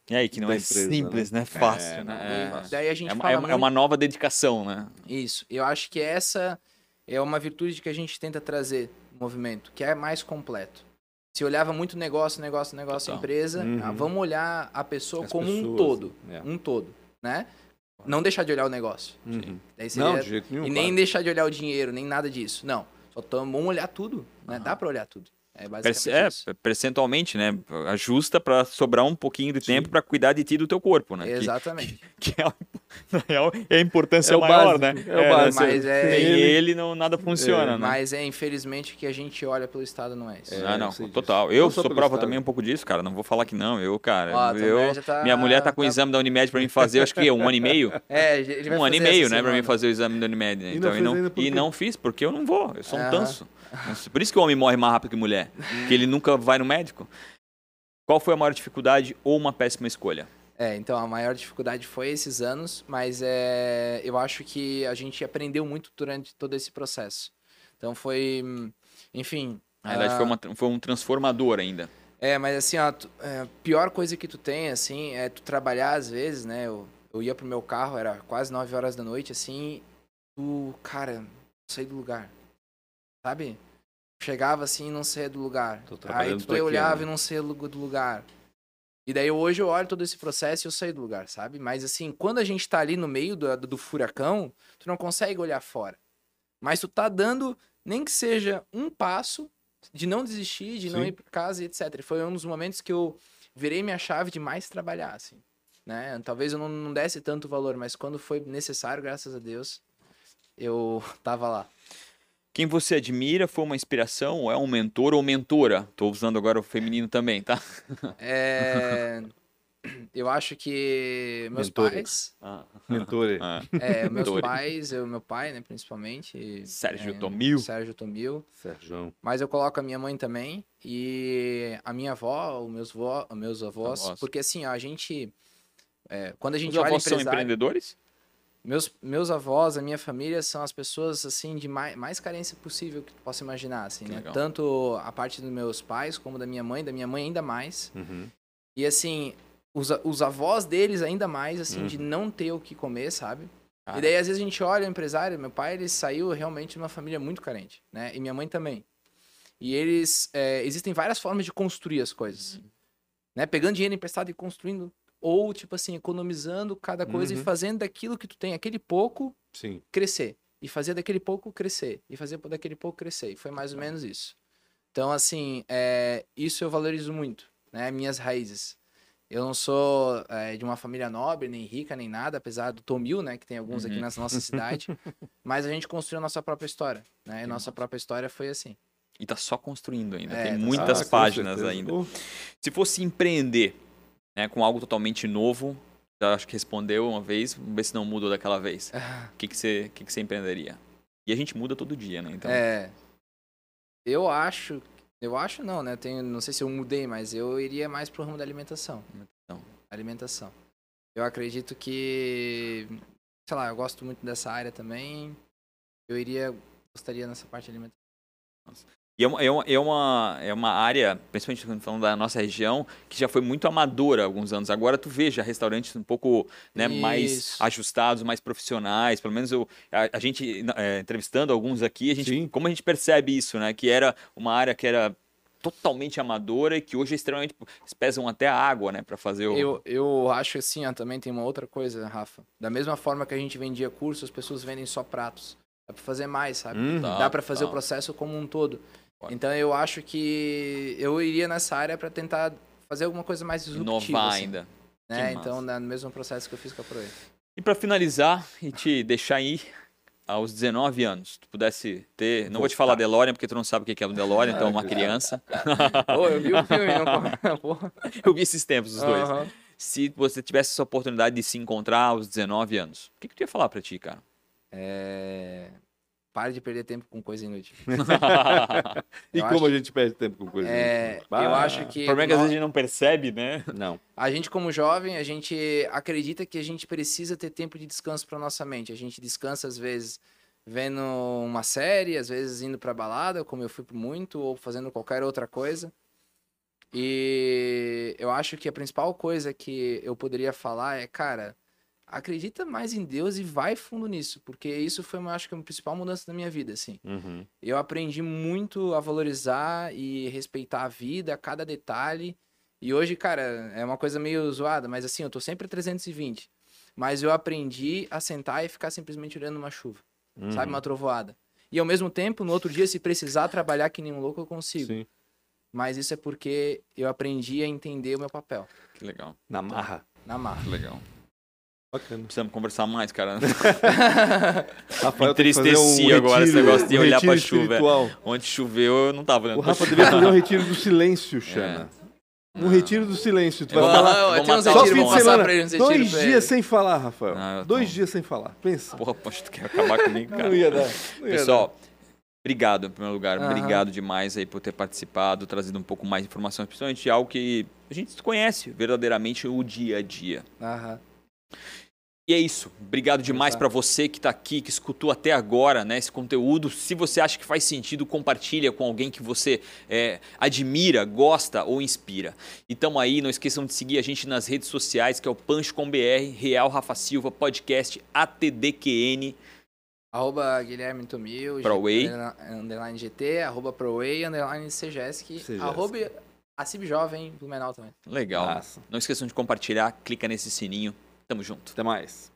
é aí que não é empresa, simples, né? né? Fácil, é, né? É, daí a gente é, fala é, muito... é uma nova dedicação, né? Isso. Eu acho que essa é uma virtude que a gente tenta trazer no movimento, que é mais completo se olhava muito negócio, negócio, negócio, Total. empresa, uhum. ah, vamos olhar a pessoa As como pessoas, um todo, é. um todo, né? Não deixar de olhar o negócio. Uhum. Seria... Não, de jeito nenhum. E nem claro. deixar de olhar o dinheiro, nem nada disso. Não. Só vamos olhar tudo, né? Uhum. Dá para olhar tudo. É basicamente é, isso. percentualmente, né? Ajusta para sobrar um pouquinho de tempo para cuidar de ti e do teu corpo, né? Exatamente. Que, que é, na real, é a importância é maior, básico, né? É o é, básico. Mas é, sem ele, ele não, nada funciona, é, né? Mas é, infelizmente, que a gente olha pelo Estado não é isso. É, ah, não, total. Eu sou prova também um pouco disso, cara. Não vou falar que não. Eu, cara, Ó, eu, tá, minha mulher tá com tá... o exame da Unimed para mim fazer, acho que um ano e meio. É, ele vai Um ano e meio, né, para mim fazer o exame da Unimed. Né? Então, e não, e não fiz, porque eu não vou. Eu sou um tanso. Por isso que o homem morre mais rápido que mulher, que ele nunca vai no médico. Qual foi a maior dificuldade ou uma péssima escolha? É, então a maior dificuldade foi esses anos, mas é, eu acho que a gente aprendeu muito durante todo esse processo. Então foi, enfim. Na verdade, foi, uma, foi um transformador ainda. É, mas assim, a é, pior coisa que tu tem, assim, é tu trabalhar às vezes, né? Eu, eu ia pro meu carro, era quase 9 horas da noite, assim, tu, cara, saí do lugar. Sabe? Chegava assim e não saía do lugar. Aí tu aqui, olhava né? e não saía do lugar. E daí hoje eu olho todo esse processo e eu saio do lugar, sabe? Mas assim, quando a gente tá ali no meio do, do furacão, tu não consegue olhar fora. Mas tu tá dando, nem que seja um passo de não desistir, de Sim. não ir para casa e etc. Foi um dos momentos que eu virei minha chave de mais trabalhar, assim. Né? Talvez eu não, não desse tanto valor, mas quando foi necessário, graças a Deus, eu tava lá. Quem você admira foi uma inspiração ou é um mentor ou mentora? Estou usando agora o feminino também, tá? É... Eu acho que meus Mentores. pais. Ah. Mentore. Ah. É, meus Mentore. pais, eu, meu pai, né, principalmente. Sérgio é, Tomil. Sérgio Tomil. Sérgio. Mas eu coloco a minha mãe também. E a minha avó, os meus, vó, meus avós. avós. Porque assim, a gente. É, quando a gente Os olha avós empresário, são empreendedores? Meus, meus avós, a minha família são as pessoas assim de mais, mais carência possível que tu possa imaginar, assim, né? Tanto a parte dos meus pais como da minha mãe, da minha mãe ainda mais. Uhum. E assim, os, os avós deles ainda mais, assim, uhum. de não ter o que comer, sabe? Ah. E daí às vezes a gente olha o empresário, meu pai ele saiu realmente de uma família muito carente, né? E minha mãe também. E eles é, existem várias formas de construir as coisas, uhum. né? Pegando dinheiro emprestado e construindo ou, tipo assim, economizando cada coisa uhum. e fazendo daquilo que tu tem, aquele pouco, Sim. crescer. E fazer daquele pouco crescer. E fazer daquele pouco crescer. E foi mais ou menos isso. Então, assim, é, isso eu valorizo muito, né? Minhas raízes. Eu não sou é, de uma família nobre, nem rica, nem nada, apesar do Tomil, né? Que tem alguns uhum. aqui na nossa cidade. mas a gente construiu a nossa própria história, né? E nossa própria história foi assim. E tá só construindo ainda. É, tem tá muitas páginas ainda. Se fosse empreender, né, com algo totalmente novo. Já acho que respondeu uma vez, vamos ver se não mudou daquela vez. O que, que, você, que, que você empreenderia? E a gente muda todo dia, né? Então... É. Eu acho. Eu acho não, né? Tenho, não sei se eu mudei, mas eu iria mais pro ramo da alimentação. Alimentação. Alimentação. Eu acredito que. Sei lá, eu gosto muito dessa área também. Eu iria. Gostaria nessa parte de alimentação. Nossa. E é uma, é, uma, é, uma, é uma área, principalmente falando da nossa região, que já foi muito amadora há alguns anos. Agora tu veja restaurantes um pouco né, mais ajustados, mais profissionais. Pelo menos eu, a, a gente, é, entrevistando alguns aqui, a gente, como a gente percebe isso, né? Que era uma área que era totalmente amadora e que hoje é extremamente eles pesam até a água, né, para fazer o Eu eu acho assim, ó, também tem uma outra coisa, Rafa. Da mesma forma que a gente vendia curso, as pessoas vendem só pratos. Dá para fazer mais, sabe? Hum, Dá para fazer tá. o processo como um todo. Então eu acho que eu iria nessa área para tentar fazer alguma coisa mais disruptiva. Inovar assim, ainda. Né? Então, no mesmo processo que eu fiz com a Proe. E para finalizar e te deixar ir aos 19 anos, tu pudesse ter. Não vou, vou te falar DeLorean, porque tu não sabe o que é o DeLorean, então é uma criança. Pô, eu vi o filme, não. eu vi esses tempos, os dois. Uhum. Se você tivesse essa oportunidade de se encontrar aos 19 anos, o que, que tu ia falar para ti, cara? É... Pare de perder tempo com coisa inútil. e como a gente perde tempo com coisa é, inútil? Eu acho que. O problema é que às vezes a gente não percebe, né? Não. A gente, como jovem, a gente acredita que a gente precisa ter tempo de descanso para nossa mente. A gente descansa, às vezes, vendo uma série, às vezes indo para balada, como eu fui muito, ou fazendo qualquer outra coisa. E eu acho que a principal coisa que eu poderia falar é, cara acredita mais em Deus e vai fundo nisso, porque isso foi, eu acho que, a principal mudança da minha vida, assim. Uhum. Eu aprendi muito a valorizar e respeitar a vida, cada detalhe. E hoje, cara, é uma coisa meio zoada, mas assim, eu tô sempre 320. Mas eu aprendi a sentar e ficar simplesmente olhando uma chuva, uhum. sabe? Uma trovoada. E ao mesmo tempo, no outro dia, se precisar trabalhar que nem um louco, eu consigo. Sim. Mas isso é porque eu aprendi a entender o meu papel. Que legal. Na marra. Na marra. Que legal. Bacana. Precisamos conversar mais, cara. Rafael Entristeci um agora esse negócio de um olhar pra espiritual. chuva. Onde choveu, eu não tava olhando O Rafa devia fazer um retiro do silêncio, Xana. É. Um retiro do silêncio. Tu vai falar. Não, eu tenho uns passar pra ele uns Dois dias sem falar, Rafael. Não, Dois tô... dias sem falar. Pensa. Porra, poxa, tu quer acabar comigo, cara. Não ia dar. Não ia Pessoal, dar. obrigado em primeiro lugar. Uhum. Obrigado demais aí por ter participado, trazido um pouco mais de informação, principalmente de algo que a gente conhece verdadeiramente o dia a dia. Aham. E é isso. Obrigado demais para você que está aqui, que escutou até agora né, esse conteúdo. Se você acha que faz sentido, compartilha com alguém que você é, admira, gosta ou inspira. E tamo aí, não esqueçam de seguir a gente nas redes sociais, que é o Pancho com BR, Real Rafa Silva, podcast ATDQN. Arroba Guilherme Tomil, ProWay, underline GT, arroba ProWay, underline CGESC, arroba Acib Jovem, Blumenau também. Legal. Nossa. Não esqueçam de compartilhar, clica nesse sininho. Tamo junto. Até mais.